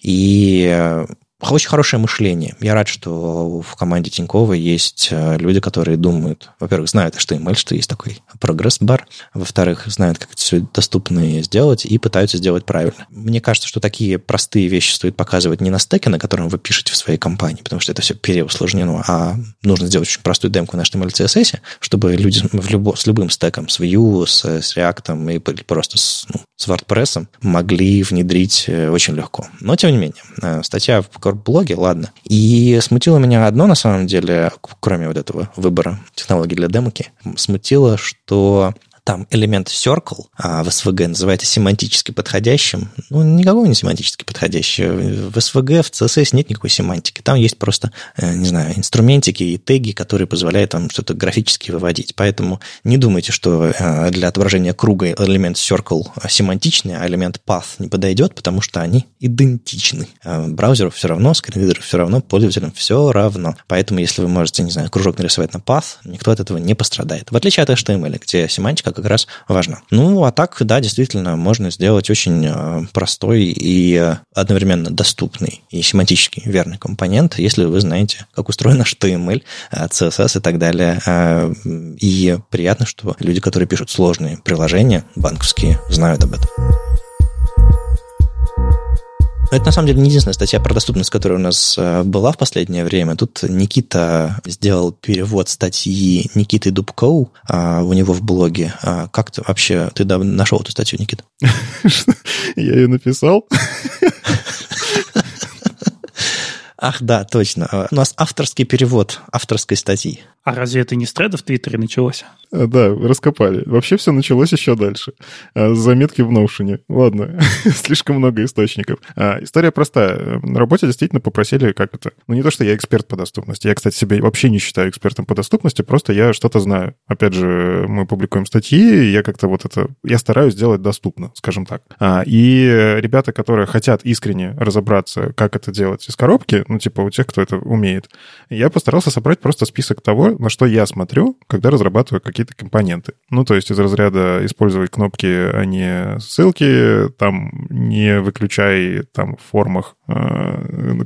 и очень хорошее мышление. Я рад, что в команде Тинькова есть э, люди, которые думают, во-первых, знают HTML, что есть такой прогресс-бар, во-вторых, знают, как это все доступно сделать и пытаются сделать правильно. Мне кажется, что такие простые вещи стоит показывать не на стеке, на котором вы пишете в своей компании, потому что это все переусложнено, а нужно сделать очень простую демку на HTML CSS, чтобы люди в любо, с любым стеком, с Vue, с, с React и просто с, ну, с WordPress могли внедрить э, очень легко. Но, тем не менее, э, статья в блоге, ладно. И смутило меня одно, на самом деле, кроме вот этого выбора технологий для демоки, смутило, что там элемент circle а в SVG называется семантически подходящим. Ну, никакого не семантически подходящий. В SVG, в CSS нет никакой семантики. Там есть просто, э, не знаю, инструментики и теги, которые позволяют вам что-то графически выводить. Поэтому не думайте, что э, для отображения круга элемент circle семантичный, а элемент path не подойдет, потому что они идентичны. Э, браузеру все равно, скринридеру все равно, пользователям все равно. Поэтому, если вы можете, не знаю, кружок нарисовать на path, никто от этого не пострадает. В отличие от HTML, где семантика как раз важно. Ну, а так, да, действительно, можно сделать очень э, простой и одновременно доступный и семантически верный компонент, если вы знаете, как устроен HTML, CSS э, и так далее. Э, и приятно, что люди, которые пишут сложные приложения банковские, знают об этом. Это на самом деле не единственная статья про доступность, которая у нас э, была в последнее время. Тут Никита сделал перевод статьи Никиты Дубкоу а, у него в блоге. А как ты вообще, ты нашел эту статью, Никита? Я ее написал. Ах, да, точно. У нас авторский перевод авторской статьи. А разве это не с треда в Твиттере началось? А, да, раскопали. Вообще все началось еще дальше. А, заметки в Notion. Ладно, слишком много источников. А, история простая. На работе действительно попросили, как это... Ну, не то, что я эксперт по доступности. Я, кстати, себя вообще не считаю экспертом по доступности, просто я что-то знаю. Опять же, мы публикуем статьи, и я как-то вот это... Я стараюсь сделать доступно, скажем так. И ребята, которые хотят искренне разобраться, как это делать из коробки, ну, типа у тех, кто это умеет. Я постарался собрать просто список того, на что я смотрю, когда разрабатываю какие-то компоненты. Ну, то есть из разряда использовать кнопки, а не ссылки, там, не выключай там в формах э,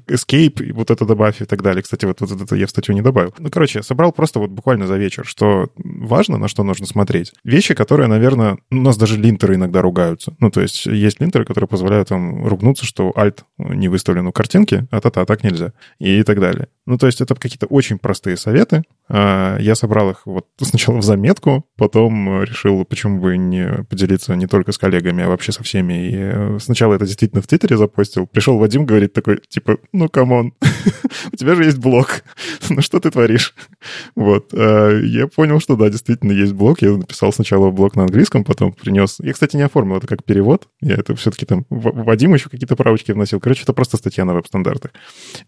escape, вот это добавь и так далее. Кстати, вот, вот это я в статью не добавил. Ну, короче, собрал просто вот буквально за вечер, что важно, на что нужно смотреть. Вещи, которые, наверное, у нас даже линтеры иногда ругаются. Ну, то есть есть линтеры, которые позволяют вам ругнуться, что alt не выставлен у картинки, а та-та, так нельзя. И так далее. Ну, то есть это какие-то очень простые советы. А, я собрал их вот сначала в заметку, потом решил, почему бы не поделиться не только с коллегами, а вообще со всеми. И э, сначала это действительно в Твиттере запостил. Пришел Вадим, говорит такой, типа, ну, come on, у тебя же есть блог. ну, что ты творишь? Вот. А, я понял, что да, действительно есть блог. Я написал сначала блог на английском, потом принес... Я, кстати, не оформил это как перевод. Я это все-таки там... Вадим еще какие-то правочки вносил. Короче, это просто статья на веб-стандартах.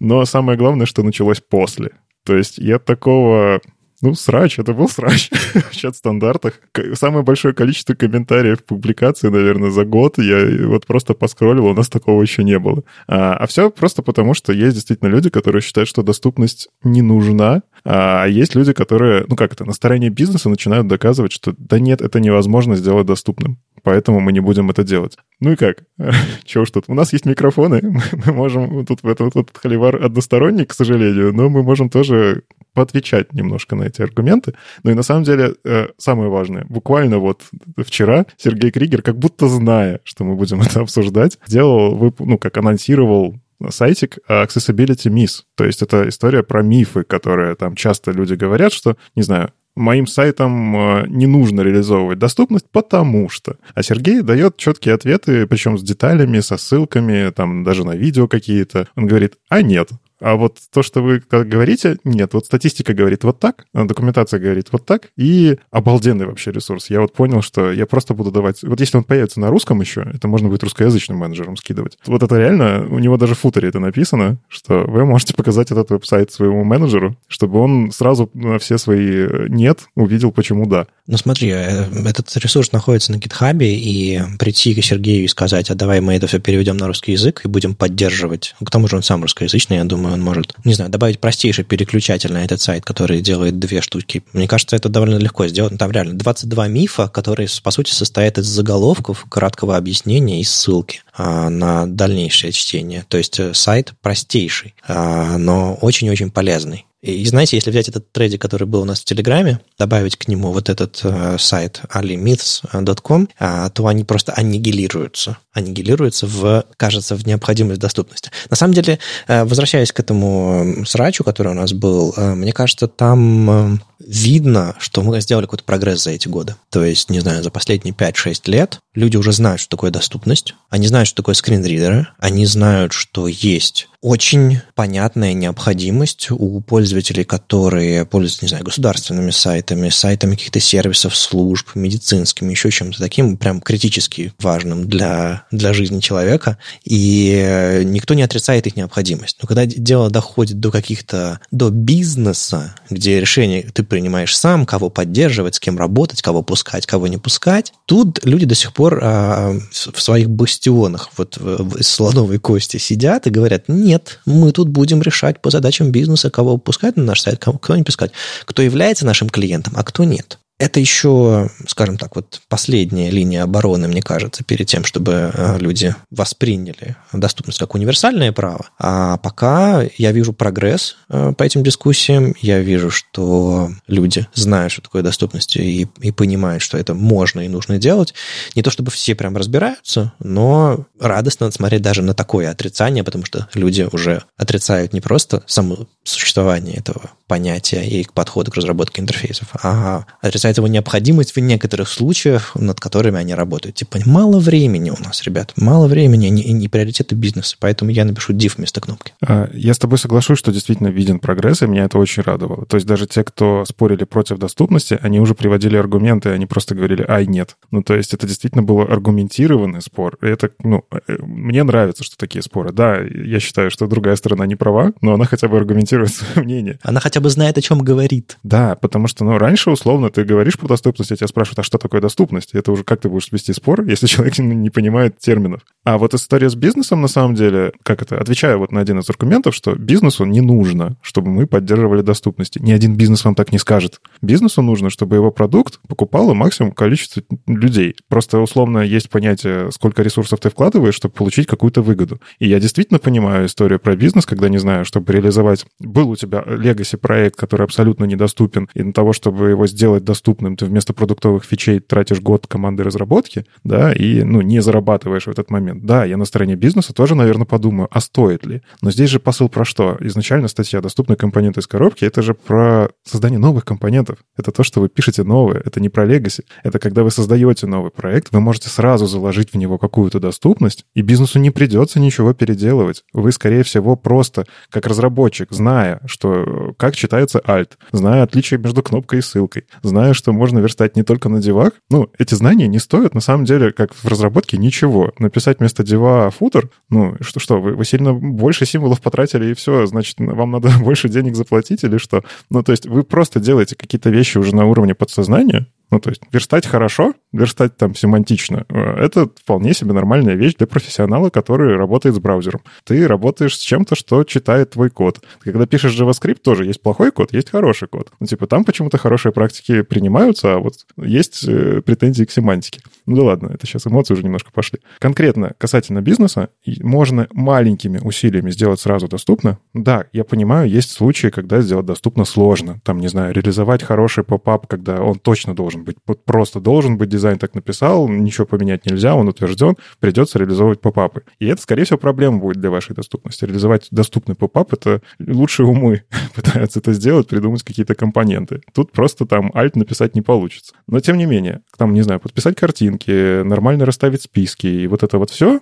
Но самое главное, что началось после. То есть я такого ну, срач, это был срач в чат-стандартах. Самое большое количество комментариев публикации, наверное, за год. Я вот просто поскроллил, у нас такого еще не было. А, а все просто потому, что есть действительно люди, которые считают, что доступность не нужна, а есть люди, которые, ну как это, на стороне бизнеса начинают доказывать, что да нет, это невозможно сделать доступным поэтому мы не будем это делать. Ну и как? Чего ж тут? У нас есть микрофоны, мы можем... Тут этот, этот холивар односторонний, к сожалению, но мы можем тоже поотвечать немножко на эти аргументы. Ну и на самом деле э, самое важное, буквально вот вчера Сергей Кригер, как будто зная, что мы будем это обсуждать, сделал, ну, как анонсировал сайтик Accessibility Miss. То есть это история про мифы, которые там часто люди говорят, что, не знаю, моим сайтам э, не нужно реализовывать доступность, потому что. А Сергей дает четкие ответы, причем с деталями, со ссылками, там даже на видео какие-то. Он говорит, а нет, а вот то, что вы говорите, нет. Вот статистика говорит вот так, а документация говорит вот так, и обалденный вообще ресурс. Я вот понял, что я просто буду давать... Вот если он появится на русском еще, это можно будет русскоязычным менеджером скидывать. Вот это реально, у него даже в футере это написано, что вы можете показать этот веб-сайт своему менеджеру, чтобы он сразу на все свои «нет» увидел, почему «да». Ну смотри, э, этот ресурс находится на GitHub, и прийти к Сергею и сказать, а давай мы это все переведем на русский язык и будем поддерживать. К тому же он сам русскоязычный, я думаю, он может, не знаю, добавить простейший переключатель на этот сайт, который делает две штуки. Мне кажется, это довольно легко сделать. Там реально 22 мифа, которые, по сути, состоят из заголовков, краткого объяснения и ссылки а, на дальнейшее чтение. То есть э, сайт простейший, а, но очень-очень полезный. И знаете, если взять этот трейдик, который был у нас в Телеграме, добавить к нему вот этот э, сайт alimyths.com, э, то они просто аннигилируются. Аннигилируются в, кажется, в необходимость доступности. На самом деле, э, возвращаясь к этому срачу, который у нас был, э, мне кажется, там э, видно, что мы сделали какой-то прогресс за эти годы. То есть, не знаю, за последние 5-6 лет люди уже знают, что такое доступность, они знают, что такое скринридеры, они знают, что есть очень понятная необходимость у пользователей, которые пользуются, не знаю, государственными сайтами, сайтами каких-то сервисов, служб, медицинскими, еще чем-то таким, прям критически важным для, для жизни человека, и никто не отрицает их необходимость. Но когда дело доходит до каких-то, до бизнеса, где решение ты принимаешь сам, кого поддерживать, с кем работать, кого пускать, кого не пускать, тут люди до сих пор а, в своих бастионах вот в, в слоновой кости сидят и говорят, нет, мы тут будем решать по задачам бизнеса, кого пускать на наш сайт, кого, не пускать, кто является нашим клиентом, а кто нет. Это еще, скажем так, вот последняя линия обороны, мне кажется, перед тем, чтобы э, люди восприняли доступность как универсальное право. А пока я вижу прогресс э, по этим дискуссиям, я вижу, что люди знают, что такое доступность, и, и понимают, что это можно и нужно делать. Не то чтобы все прям разбираются, но радостно смотреть даже на такое отрицание, потому что люди уже отрицают не просто само существование этого понятия и подхода к разработке интерфейсов, а отрицают его необходимость в некоторых случаях, над которыми они работают. Типа, мало времени у нас, ребят, мало времени и не приоритеты бизнеса, поэтому я напишу div вместо кнопки. А, я с тобой соглашусь, что действительно виден прогресс, и меня это очень радовало. То есть даже те, кто спорили против доступности, они уже приводили аргументы, они просто говорили, ай, нет. Ну, то есть это действительно был аргументированный спор. И это, ну, э, мне нравится, что такие споры. Да, я считаю, что другая сторона не права, но она хотя бы аргументирует свое мнение. Она хотя хотя бы знает, о чем говорит. Да, потому что, ну, раньше, условно, ты говоришь про доступность, а тебя спрашивают, а что такое доступность? Это уже как ты будешь вести спор, если человек не понимает терминов. А вот история с бизнесом, на самом деле, как это, отвечаю вот на один из аргументов, что бизнесу не нужно, чтобы мы поддерживали доступность. Ни один бизнес вам так не скажет. Бизнесу нужно, чтобы его продукт покупало максимум количество людей. Просто, условно, есть понятие, сколько ресурсов ты вкладываешь, чтобы получить какую-то выгоду. И я действительно понимаю историю про бизнес, когда, не знаю, чтобы реализовать... Был у тебя legacy проект, который абсолютно недоступен, и на того, чтобы его сделать доступным, ты вместо продуктовых фичей тратишь год команды разработки, да, и, ну, не зарабатываешь в этот момент. Да, я на стороне бизнеса тоже, наверное, подумаю, а стоит ли? Но здесь же посыл про что? Изначально статья «Доступные компоненты из коробки» — это же про создание новых компонентов. Это то, что вы пишете новое. Это не про legacy. Это когда вы создаете новый проект, вы можете сразу заложить в него какую-то доступность, и бизнесу не придется ничего переделывать. Вы, скорее всего, просто как разработчик, зная, что как читается Alt, зная отличие между кнопкой и ссылкой, зная, что можно верстать не только на девах, ну, эти знания не стоят, на самом деле, как в разработке, ничего. Написать вместо дева футер, ну, что, что вы, вы сильно больше символов потратили, и все, значит, вам надо больше денег заплатить или что? Ну, то есть вы просто делаете какие-то вещи уже на уровне подсознания, ну, то есть верстать хорошо, верстать там семантично, э, это вполне себе нормальная вещь для профессионала, который работает с браузером. Ты работаешь с чем-то, что читает твой код. Когда пишешь JavaScript, тоже есть плохой код, есть хороший код. Ну, типа там почему-то хорошие практики принимаются, а вот есть э, претензии к семантике. Ну да ладно, это сейчас эмоции уже немножко пошли. Конкретно касательно бизнеса, можно маленькими усилиями сделать сразу доступно. Да, я понимаю, есть случаи, когда сделать доступно сложно. Там, не знаю, реализовать хороший поп-ап, когда он точно должен должен быть. Просто должен быть, дизайн так написал, ничего поменять нельзя, он утвержден, придется реализовывать попапы. И это, скорее всего, проблема будет для вашей доступности. Реализовать доступный попап — это лучшие умы пытаются это сделать, придумать какие-то компоненты. Тут просто там alt написать не получится. Но, тем не менее, там, не знаю, подписать картинки, нормально расставить списки, и вот это вот все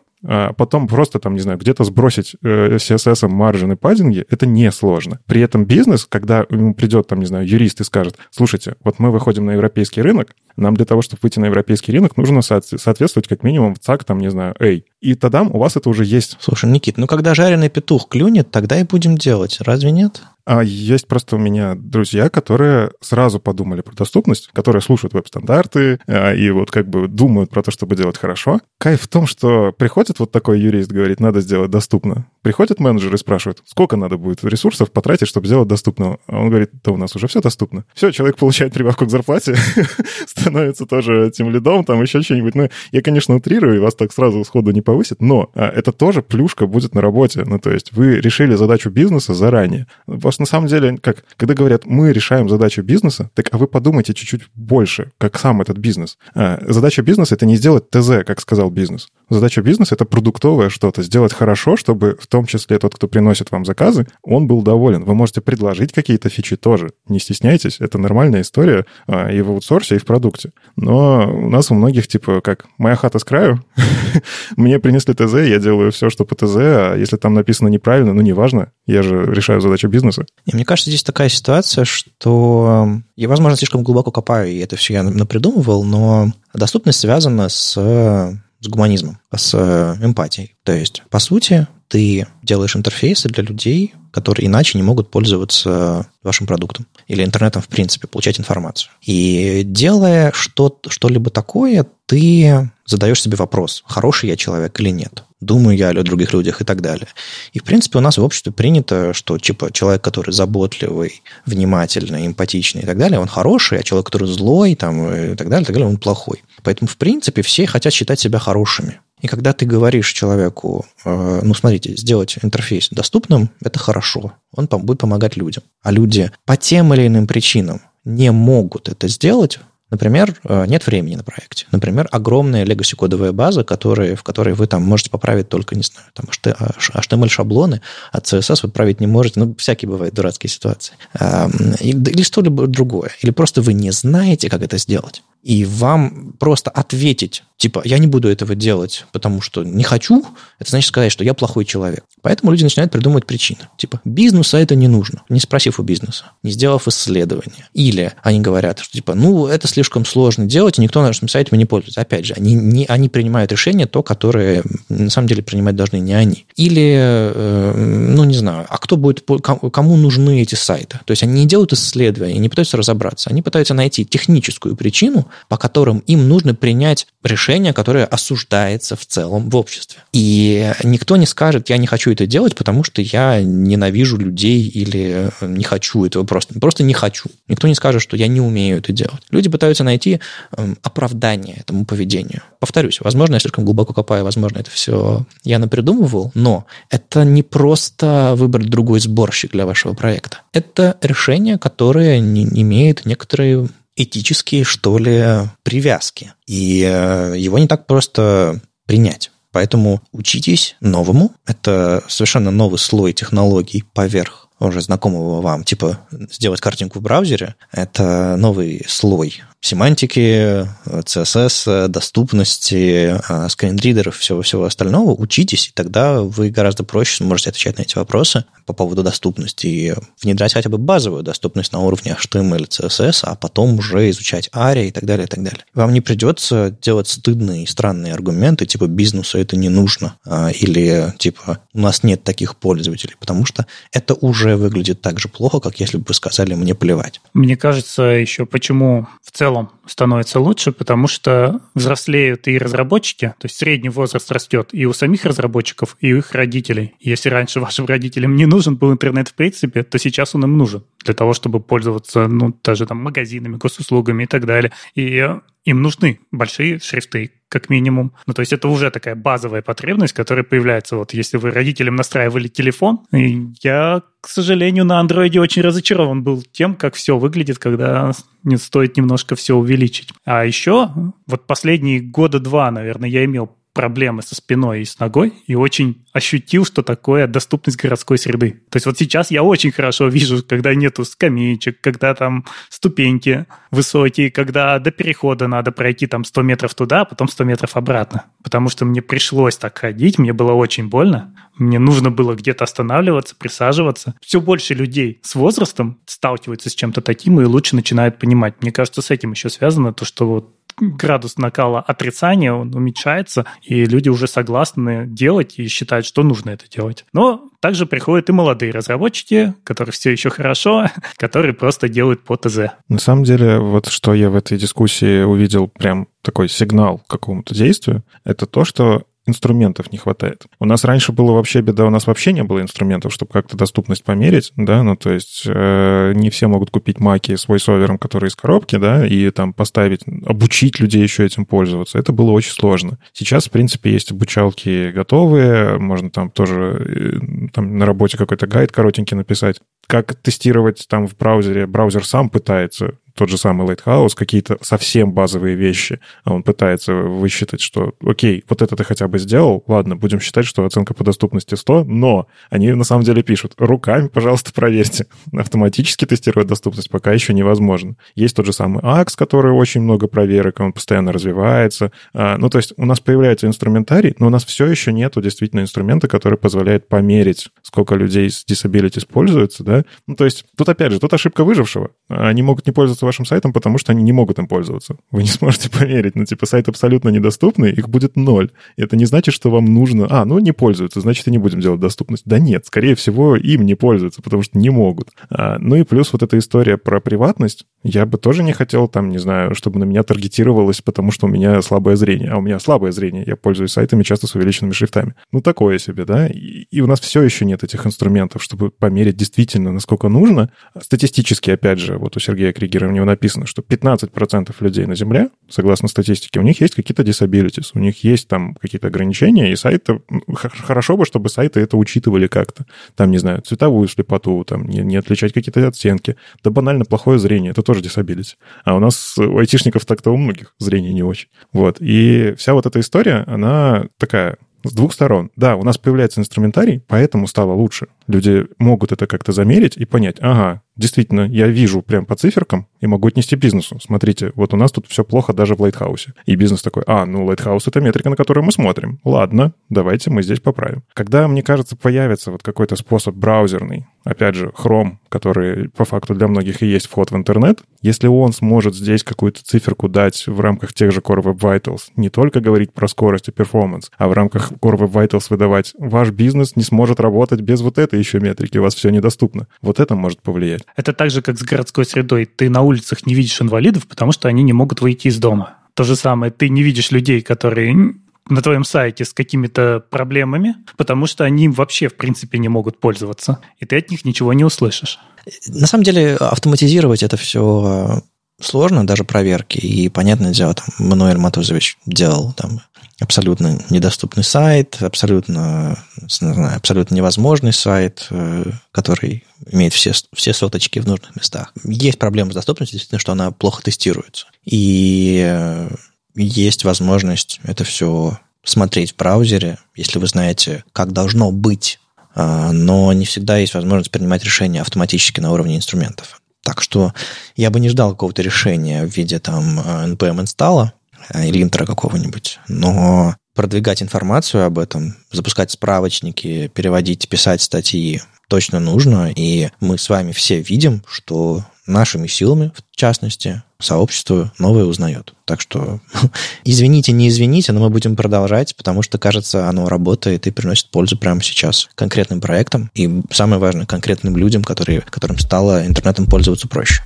потом просто там, не знаю, где-то сбросить э, CSS маржин и паддинги, это несложно. При этом бизнес, когда ему придет, там, не знаю, юрист и скажет, слушайте, вот мы выходим на европейский рынок, нам для того, чтобы выйти на европейский рынок, нужно соответствовать как минимум в ЦАК, там, не знаю, A. И тогда у вас это уже есть. Слушай, Никит, ну когда жареный петух клюнет, тогда и будем делать. Разве нет? А есть просто у меня друзья, которые сразу подумали про доступность, которые слушают веб-стандарты а, и вот как бы думают про то, чтобы делать хорошо. Кайф в том, что приходит вот такой юрист, говорит, надо сделать доступно. Приходит менеджер и спрашивает, сколько надо будет ресурсов потратить, чтобы сделать доступно. А он говорит, да у нас уже все доступно. Все, человек получает прибавку к зарплате, становится тоже тем лидом, там еще что-нибудь. Ну, я, конечно, утрирую, и вас так сразу сходу не повысит, но а, это тоже плюшка будет на работе. Ну, то есть вы решили задачу бизнеса заранее. Просто на самом деле, как, когда говорят, мы решаем задачу бизнеса, так а вы подумайте чуть-чуть больше, как сам этот бизнес. А, задача бизнеса — это не сделать ТЗ, как сказал бизнес. Задача бизнеса — это продуктовое что-то, сделать хорошо, чтобы в том числе тот, кто приносит вам заказы, он был доволен. Вы можете предложить какие-то фичи тоже. Не стесняйтесь, это нормальная история а, и в аутсорсе, и в продукте. Но у нас у многих, типа, как «моя хата с краю», мне принесли ТЗ, я делаю все, что по ТЗ, а если там написано неправильно, ну, неважно, я же решаю задачу бизнеса. И мне кажется, здесь такая ситуация, что я, возможно, слишком глубоко копаю, и это все я напридумывал, но доступность связана с с гуманизмом, с э, эмпатией. То есть, по сути, ты делаешь интерфейсы для людей, которые иначе не могут пользоваться вашим продуктом или интернетом в принципе, получать информацию. И делая что, что-либо такое, ты задаешь себе вопрос, хороший я человек или нет думаю я о других людях и так далее. И, в принципе, у нас в обществе принято, что, типа, человек, который заботливый, внимательный, эмпатичный и так далее, он хороший, а человек, который злой, там, и так далее, и так далее, он плохой. Поэтому, в принципе, все хотят считать себя хорошими. И когда ты говоришь человеку, э, ну, смотрите, сделать интерфейс доступным, это хорошо. Он будет помогать людям. А люди по тем или иным причинам не могут это сделать, Например, э, нет времени на проекте. Например, огромная legacy-кодовая база, которые, в которой вы там можете поправить только, не знаю, там HTML-шаблоны, а CSS вы править не можете. Ну, всякие бывают дурацкие ситуации. Эм, или что-либо другое. Или просто вы не знаете, как это сделать. И вам просто ответить, типа, я не буду этого делать, потому что не хочу, это значит сказать, что я плохой человек. Поэтому люди начинают придумывать причины. Типа, бизнесу это не нужно, не спросив у бизнеса, не сделав исследование. Или они говорят, что типа, ну, это слишком сложно делать, и никто на нашем сайте не пользуется. Опять же, они, не, они принимают решение то, которое на самом деле принимать должны не они. Или, э, ну, не знаю, а кто будет, кому нужны эти сайты? То есть они не делают исследования, не пытаются разобраться, они пытаются найти техническую причину, по которым им нужно принять решение, которое осуждается в целом в обществе. И никто не скажет, я не хочу это делать, потому что я ненавижу людей или не хочу этого просто. Просто не хочу. Никто не скажет, что я не умею это делать. Люди пытаются найти эм, оправдание этому поведению. Повторюсь, возможно, я слишком глубоко копаю, возможно, это все я напридумывал, но это не просто выбрать другой сборщик для вашего проекта. Это решение, которое не имеет некоторые этические, что ли, привязки. И э, его не так просто принять. Поэтому учитесь новому. Это совершенно новый слой технологий поверх уже знакомого вам, типа сделать картинку в браузере, это новый слой семантики, CSS, доступности, а, скринридеров, всего-всего остального, учитесь, и тогда вы гораздо проще сможете отвечать на эти вопросы по поводу доступности и внедрять хотя бы базовую доступность на уровне HTML CSS, а потом уже изучать ARIA и так далее, и так далее. Вам не придется делать стыдные и странные аргументы, типа бизнесу это не нужно, а, или типа у нас нет таких пользователей, потому что это уже выглядит так же плохо, как если бы вы сказали мне плевать. Мне кажется, еще почему в целом целом становится лучше, потому что взрослеют и разработчики, то есть средний возраст растет и у самих разработчиков, и у их родителей. Если раньше вашим родителям не нужен был интернет в принципе, то сейчас он им нужен для того, чтобы пользоваться, ну, даже там магазинами, госуслугами и так далее. И им нужны большие шрифты, как минимум. Ну, то есть это уже такая базовая потребность, которая появляется. Вот если вы родителям настраивали телефон, я, к сожалению, на андроиде очень разочарован был тем, как все выглядит, когда не стоит немножко все увеличить. А еще вот последние года два, наверное, я имел проблемы со спиной и с ногой и очень ощутил, что такое доступность городской среды. То есть вот сейчас я очень хорошо вижу, когда нету скамеечек, когда там ступеньки высокие, когда до перехода надо пройти там 100 метров туда, а потом 100 метров обратно. Потому что мне пришлось так ходить, мне было очень больно, мне нужно было где-то останавливаться, присаживаться. Все больше людей с возрастом сталкиваются с чем-то таким и лучше начинают понимать. Мне кажется, с этим еще связано то, что вот градус накала отрицания, он уменьшается, и люди уже согласны делать и считают, что нужно это делать. Но также приходят и молодые разработчики, которые все еще хорошо, которые просто делают по ТЗ. На самом деле, вот что я в этой дискуссии увидел прям такой сигнал какому-то действию, это то, что инструментов не хватает. У нас раньше было вообще беда, у нас вообще не было инструментов, чтобы как-то доступность померить, да, ну, то есть э, не все могут купить маки с войсовером, которые из коробки, да, и там поставить, обучить людей еще этим пользоваться. Это было очень сложно. Сейчас, в принципе, есть обучалки готовые, можно там тоже э, там на работе какой-то гайд коротенький написать. Как тестировать там в браузере, браузер сам пытается тот же самый Lighthouse, какие-то совсем базовые вещи. Он пытается высчитать, что, окей, вот это ты хотя бы сделал, ладно, будем считать, что оценка по доступности 100, но они на самом деле пишут, руками, пожалуйста, проверьте. Автоматически тестировать доступность пока еще невозможно. Есть тот же самый AX, который очень много проверок, он постоянно развивается. А, ну, то есть у нас появляется инструментарий, но у нас все еще нету действительно инструмента, который позволяет померить, сколько людей с disability пользуются, да. Ну, то есть тут, опять же, тут ошибка выжившего. Они могут не пользоваться вашим сайтом, потому что они не могут им пользоваться. Вы не сможете поверить. Ну, типа, сайт абсолютно недоступный, их будет ноль. И это не значит, что вам нужно... А, ну, не пользуются, значит, и не будем делать доступность. Да нет, скорее всего, им не пользуются, потому что не могут. А, ну и плюс вот эта история про приватность. Я бы тоже не хотел, там, не знаю, чтобы на меня таргетировалось, потому что у меня слабое зрение. А у меня слабое зрение. Я пользуюсь сайтами часто с увеличенными шрифтами. Ну, такое себе, да? И, и у нас все еще нет этих инструментов, чтобы померить действительно, насколько нужно. Статистически, опять же, вот у Сергея Кригера него написано, что 15% людей на Земле, согласно статистике, у них есть какие-то disabilities, у них есть там какие-то ограничения, и сайты... Хорошо бы, чтобы сайты это учитывали как-то. Там, не знаю, цветовую слепоту, там, не, не отличать какие-то оттенки. Да банально плохое зрение, это тоже disability. А у нас у айтишников так-то у многих зрение не очень. Вот. И вся вот эта история, она такая с двух сторон. Да, у нас появляется инструментарий, поэтому стало лучше. Люди могут это как-то замерить и понять, ага, действительно, я вижу прям по циферкам и могу отнести бизнесу. Смотрите, вот у нас тут все плохо даже в Lighthouse е. И бизнес такой, а, ну, Lighthouse — это метрика, на которую мы смотрим. Ладно, давайте мы здесь поправим. Когда, мне кажется, появится вот какой-то способ браузерный, опять же, Chrome, который по факту для многих и есть вход в интернет, если он сможет здесь какую-то циферку дать в рамках тех же Core Web Vitals, не только говорить про скорость и перформанс, а в рамках Core Web Vitals выдавать, ваш бизнес не сможет работать без вот этой еще метрики, у вас все недоступно. Вот это может повлиять. Это так же, как с городской средой. Ты на улицах не видишь инвалидов, потому что они не могут выйти из дома. То же самое, ты не видишь людей, которые на твоем сайте с какими-то проблемами, потому что они вообще, в принципе, не могут пользоваться, и ты от них ничего не услышишь. На самом деле, автоматизировать это все э, сложно, даже проверки. И, понятное дело, там Мануэль Матузович делал там абсолютно недоступный сайт, абсолютно, знаю, абсолютно невозможный сайт, э, который имеет все, все соточки в нужных местах. Есть проблема с доступностью, действительно, что она плохо тестируется. И э, есть возможность это все смотреть в браузере, если вы знаете, как должно быть, э, но не всегда есть возможность принимать решения автоматически на уровне инструментов. Так что я бы не ждал какого-то решения в виде там npm инсталла, Э, или интро какого-нибудь. Но продвигать информацию об этом, запускать справочники, переводить, писать статьи точно нужно. И мы с вами все видим, что нашими силами, в частности, сообщество новое узнает. Так что извините, не извините, но мы будем продолжать, потому что, кажется, оно работает и приносит пользу прямо сейчас конкретным проектам и, самое важное, конкретным людям, которые, которым стало интернетом пользоваться проще.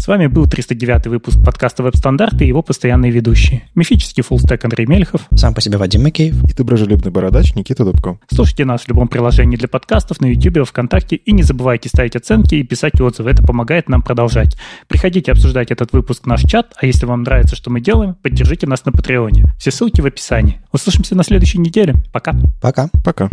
С вами был 309 выпуск подкаста «Веб-стандарты» и его постоянные ведущие. Мифический фуллстек Андрей Мельхов. Сам по себе Вадим Макеев. И доброжелюбный бородач Никита Дубко. Слушайте нас в любом приложении для подкастов, на YouTube, ВКонтакте. И не забывайте ставить оценки и писать отзывы. Это помогает нам продолжать. Приходите обсуждать этот выпуск в наш чат, а если вам нравится, что мы делаем, поддержите нас на Патреоне. Все ссылки в описании. Услышимся на следующей неделе. Пока. Пока. Пока.